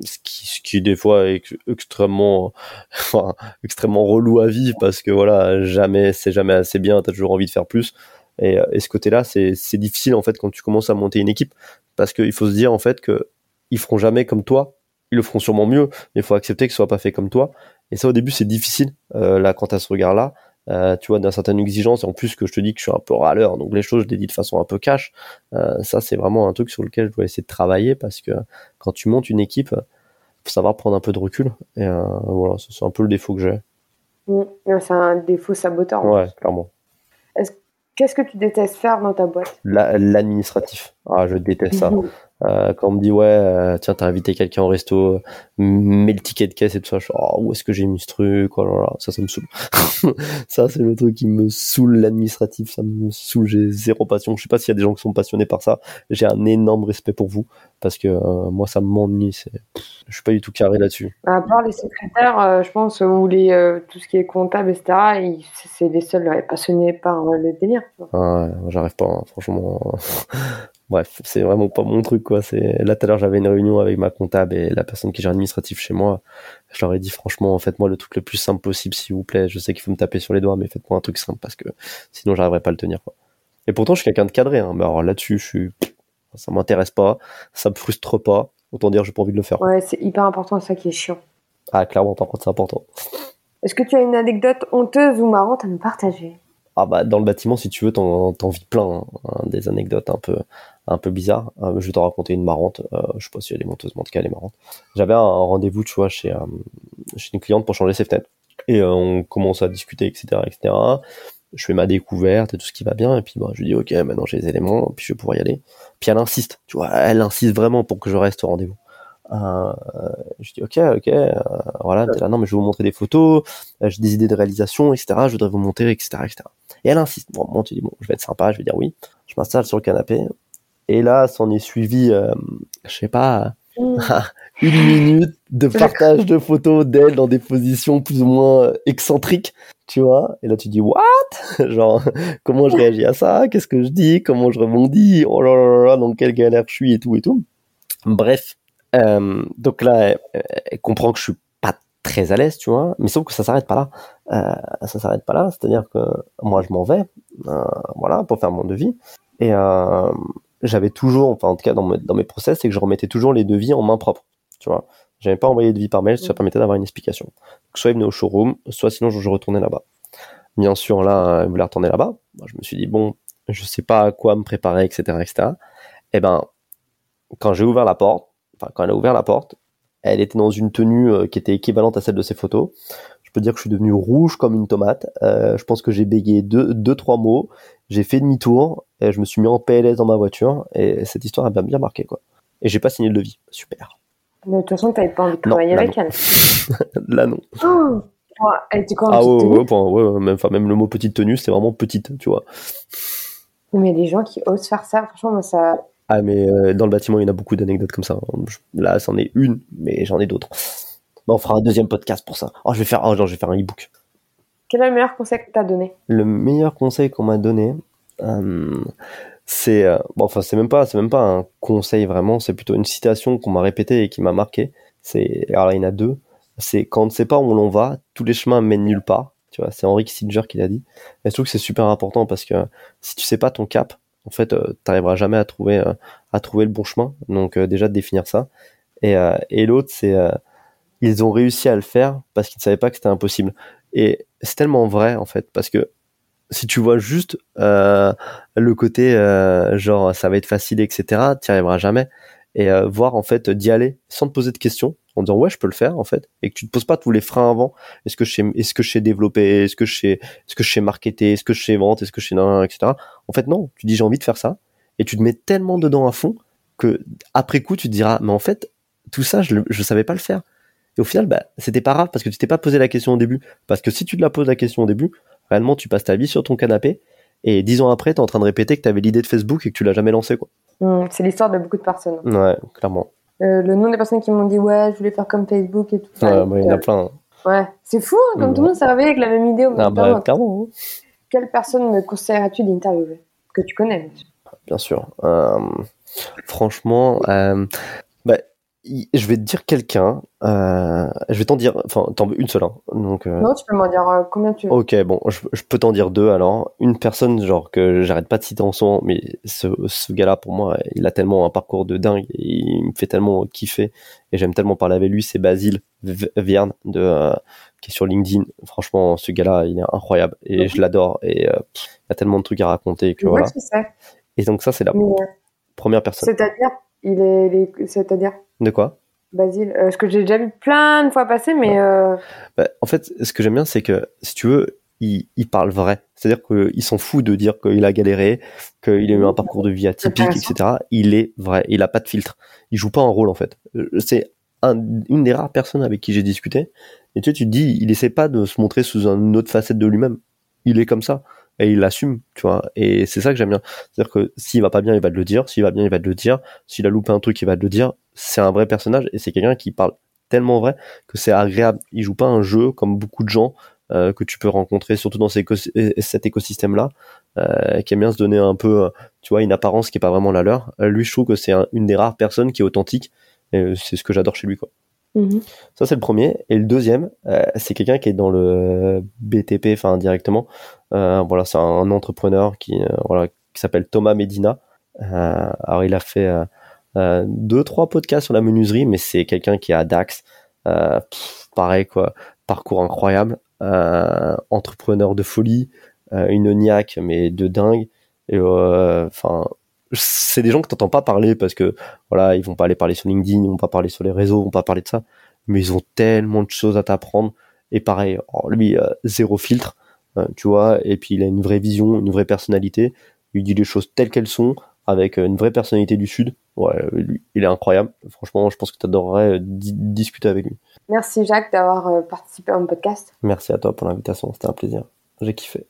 ce qui, ce qui des fois est ex- extrêmement, enfin, extrêmement relou à vivre parce que voilà, jamais, c'est jamais assez bien. T'as toujours envie de faire plus. Et, euh, et ce côté-là, c'est, c'est difficile en fait quand tu commences à monter une équipe parce qu'il faut se dire en fait que ils feront jamais comme toi. Ils le feront sûrement mieux, mais il faut accepter que ce soit pas fait comme toi. Et ça, au début, c'est difficile, là, quand à ce regard-là. Euh, tu vois, d'une certaine exigence, et en plus que je te dis que je suis un peu râleur, donc les choses, je les dis de façon un peu cash. Euh, ça, c'est vraiment un truc sur lequel je dois essayer de travailler parce que quand tu montes une équipe, faut savoir prendre un peu de recul. Et euh, voilà, c'est un peu le défaut que j'ai. Mm. C'est un défaut saboteur. Ouais, clairement. Qu'est-ce que tu détestes faire dans ta boîte? L'administratif. ah, je déteste ça. Euh, quand on me dit ouais, euh, tiens, t'as invité quelqu'un au resto, mets le ticket de caisse et tout ça, je suis oh, où est-ce que j'ai mis ce truc oh là là, ça, ça me saoule. ça, c'est le truc qui me saoule l'administratif, ça me saoule, j'ai zéro passion. Je sais pas s'il y a des gens qui sont passionnés par ça. J'ai un énorme respect pour vous parce que euh, moi, ça m'ennuie. C'est, je suis pas du tout carré là-dessus. À part les secrétaires, euh, je pense ou les tout ce qui est comptable, etc. C'est les seuls passionnés par le délire. Ah, j'arrive pas, hein, franchement. Bref, c'est vraiment pas mon truc quoi. C'est là tout à l'heure j'avais une réunion avec ma comptable et la personne qui gère l'administratif chez moi. Je leur ai dit franchement, faites-moi le truc le plus simple possible s'il vous plaît. Je sais qu'il faut me taper sur les doigts, mais faites-moi un truc simple parce que sinon j'arriverai pas à le tenir quoi. Et pourtant je suis quelqu'un de cadré. Hein. Mais alors là-dessus, je suis, ça m'intéresse pas, ça me frustre pas. Autant dire, j'ai pas envie de le faire. Ouais, c'est hyper important, ça qui est chiant. Ah clairement, par contre, c'est important. Est-ce que tu as une anecdote honteuse ou marrante à nous partager? Ah bah dans le bâtiment si tu veux t'en, vis plein hein, des anecdotes un peu un peu bizarre. Euh, je vais te raconter une marrante. Euh, je sais pas si elle est menteuse, mais en tout cas, elle est marrante. J'avais un, rendez-vous, tu vois, chez, euh, chez une cliente pour changer ses fenêtres. Et on commence à discuter, etc., etc. Je fais ma découverte et tout ce qui va bien. Et puis, bah, je dis, OK, maintenant j'ai les éléments, puis je vais pouvoir y aller. Puis elle insiste, tu vois, elle insiste vraiment pour que je reste au rendez-vous. Euh, je dis ok ok euh, voilà là non mais je vais vous montrer des photos j'ai des idées de réalisation etc je voudrais vous montrer etc etc et elle insiste bon, bon tu dis bon je vais être sympa je vais dire oui je m'installe sur le canapé et là, s'en est suivi, euh, je sais pas, mm. une minute de partage de photos d'elle dans des positions plus ou moins excentriques, tu vois. Et là, tu dis, what? Genre, comment je réagis à ça? Qu'est-ce que je dis? Comment je rebondis? Oh là là là, dans quelle galère je suis et tout et tout. Bref. Euh, donc là, elle, comprend que je suis pas très à l'aise, tu vois. Mais sauf que ça s'arrête pas là. Euh, ça s'arrête pas là. C'est-à-dire que moi, je m'en vais, euh, voilà, pour faire mon devis. Et, euh, j'avais toujours, enfin en tout cas dans, dans mes process, c'est que je remettais toujours les devis en main propre. Tu vois, j'avais pas envoyé de devis par mail, ça permettait d'avoir une explication. Donc, soit il venait au showroom, soit sinon je, retournais là-bas. Bien sûr, là, il voulait retourner là-bas. je me suis dit bon, je sais pas à quoi me préparer, etc., etc. Et eh ben, quand j'ai ouvert la porte, enfin quand elle a ouvert la porte, elle était dans une tenue euh, qui était équivalente à celle de ses photos. Je peux dire que je suis devenu rouge comme une tomate. Euh, je pense que j'ai bégayé deux, deux, trois mots. J'ai fait demi-tour et je me suis mis en PLS dans ma voiture et cette histoire a bien bien marqué quoi. Et j'ai pas signé le devis. Super. de toute façon, t'avais pas envie de travailler avec elle. là non. Oh elle était quoi Ah ouais, ouais, ouais, même, même le mot petite tenue, c'est vraiment petite, tu vois. Mais il y a des gens qui osent faire ça, franchement, moi ça. Ah, mais euh, dans le bâtiment, il y en a beaucoup d'anecdotes comme ça. Là, c'en est une, mais j'en ai d'autres. on fera un deuxième podcast pour ça. Oh, je vais faire, oh, je vais faire un e-book. Quel est le meilleur conseil que tu as donné? Le meilleur conseil qu'on m'a donné, euh, c'est euh, bon, enfin c'est même pas même pas un conseil vraiment, c'est plutôt une citation qu'on m'a répétée et qui m'a marqué. C'est alors il y en a deux. C'est quand on ne sait pas où l'on va, tous les chemins mènent nulle part. Tu vois, c'est Henry Kissinger qui l'a dit. Et je trouve que c'est super important parce que si tu sais pas ton cap, en fait, euh, tu n'arriveras jamais à trouver à trouver le bon chemin. Donc déjà de définir ça. Et, et l'autre c'est ils ont réussi à le faire parce qu'ils ne savaient pas que c'était impossible. Et c'est tellement vrai en fait parce que si tu vois juste euh, le côté euh, genre ça va être facile etc tu n'y arriveras jamais et euh, voir en fait d'y aller sans te poser de questions en disant ouais je peux le faire en fait et que tu te poses pas tous les freins avant est-ce que je sais est-ce que je sais développer? Est-ce que je sais est-ce que je sais marketer? Est-ce que je sais vendre? Est-ce que je sais etc en fait non tu dis j'ai envie de faire ça et tu te mets tellement dedans à fond que après coup tu te diras mais en fait tout ça je je savais pas le faire et au final, bah, c'était pas grave parce que tu t'es pas posé la question au début. Parce que si tu te la poses la question au début, réellement, tu passes ta vie sur ton canapé et dix ans après, tu es en train de répéter que tu avais l'idée de Facebook et que tu l'as jamais lancé. Quoi. Mmh, c'est l'histoire de beaucoup de personnes. Ouais, clairement. Euh, le nom des personnes qui m'ont dit ouais, je voulais faire comme Facebook et tout. Ouais, il y en a plein. Hein. Ouais, c'est fou, hein, comme tout le monde s'est réveillé avec la même idée au même ah, bah, clairement. Hein. Quelle personne me conseillerais-tu d'interviewer? Que tu connais, bien sûr. Euh, franchement, euh, bah, je vais te dire quelqu'un. Euh, je vais t'en dire. Enfin, t'en veux une seule. Hein. Donc. euh, Non, tu peux m'en dire euh, combien tu veux. Ok, bon, je, je peux t'en dire deux alors. Une personne, genre, que j'arrête pas de citer en moment, mais ce, ce gars-là, pour moi, il a tellement un parcours de dingue, et il me fait tellement kiffer, et j'aime tellement parler avec lui, c'est Basile Vierne, de, euh, qui est sur LinkedIn. Franchement, ce gars-là, il est incroyable, et je l'adore, et euh, pff, il a tellement de trucs à raconter que voilà. Et donc ça, c'est la Mais, première personne. C'est-à-dire, il est, il est- c'est-à-dire, De quoi? Basile, euh, ce que j'ai déjà vu plein de fois passer, mais euh, Bah, en fait, ce que j'aime bien, c'est que, si tu veux, il, il parle vrai. C'est-à-dire qu'il s'en fout de dire qu'il a galéré, qu'il a eu un parcours de vie atypique, etc. Il est vrai. Il a pas de filtre. Il joue pas un rôle, en fait. Euh, C'est un- une des rares personnes avec qui j'ai discuté. Et tu sais, tu te dis, il essaie pas de se montrer sous une autre facette de lui-même. Il est comme ça. Et il l'assume, tu vois. Et c'est ça que j'aime bien. C'est-à-dire que s'il va pas bien, il va te le dire. S'il va bien, il va te le dire. S'il a loupé un truc, il va te le dire. C'est un vrai personnage et c'est quelqu'un qui parle tellement vrai que c'est agréable. Il joue pas un jeu comme beaucoup de gens euh, que tu peux rencontrer, surtout dans ces éco- cet écosystème-là, euh, qui aime bien se donner un peu, euh, tu vois, une apparence qui est pas vraiment la leur. Euh, lui, je trouve que c'est un- une des rares personnes qui est authentique. Et euh, c'est ce que j'adore chez lui, quoi. mhm. Ça, c'est le premier. Et le deuxième, euh, c'est quelqu'un qui est dans le BTP, enfin directement. Euh, voilà, c'est un entrepreneur qui, euh, voilà, qui s'appelle Thomas Medina. Euh, alors, il a fait euh, euh, deux, trois podcasts sur la menuiserie, mais c'est quelqu'un qui est à Dax. Euh, pareil, quoi. Parcours incroyable. Euh, entrepreneur de folie. Euh, une niaque, mais de dingue. Euh, enfin, c'est des gens que t'entends pas parler parce que voilà, ils vont pas aller parler sur LinkedIn, ils vont pas parler sur les réseaux, ils vont pas parler de ça mais ils ont tellement de choses à t'apprendre. Et pareil, alors lui, euh, zéro filtre, euh, tu vois, et puis il a une vraie vision, une vraie personnalité. Il dit les choses telles qu'elles sont, avec euh, une vraie personnalité du Sud. Ouais, lui, il est incroyable. Franchement, je pense que tu adorerais discuter avec lui. merci Jacques d'avoir euh, participé à mon podcast. Merci à toi pour l'invitation, c'était un plaisir. J'ai kiffé.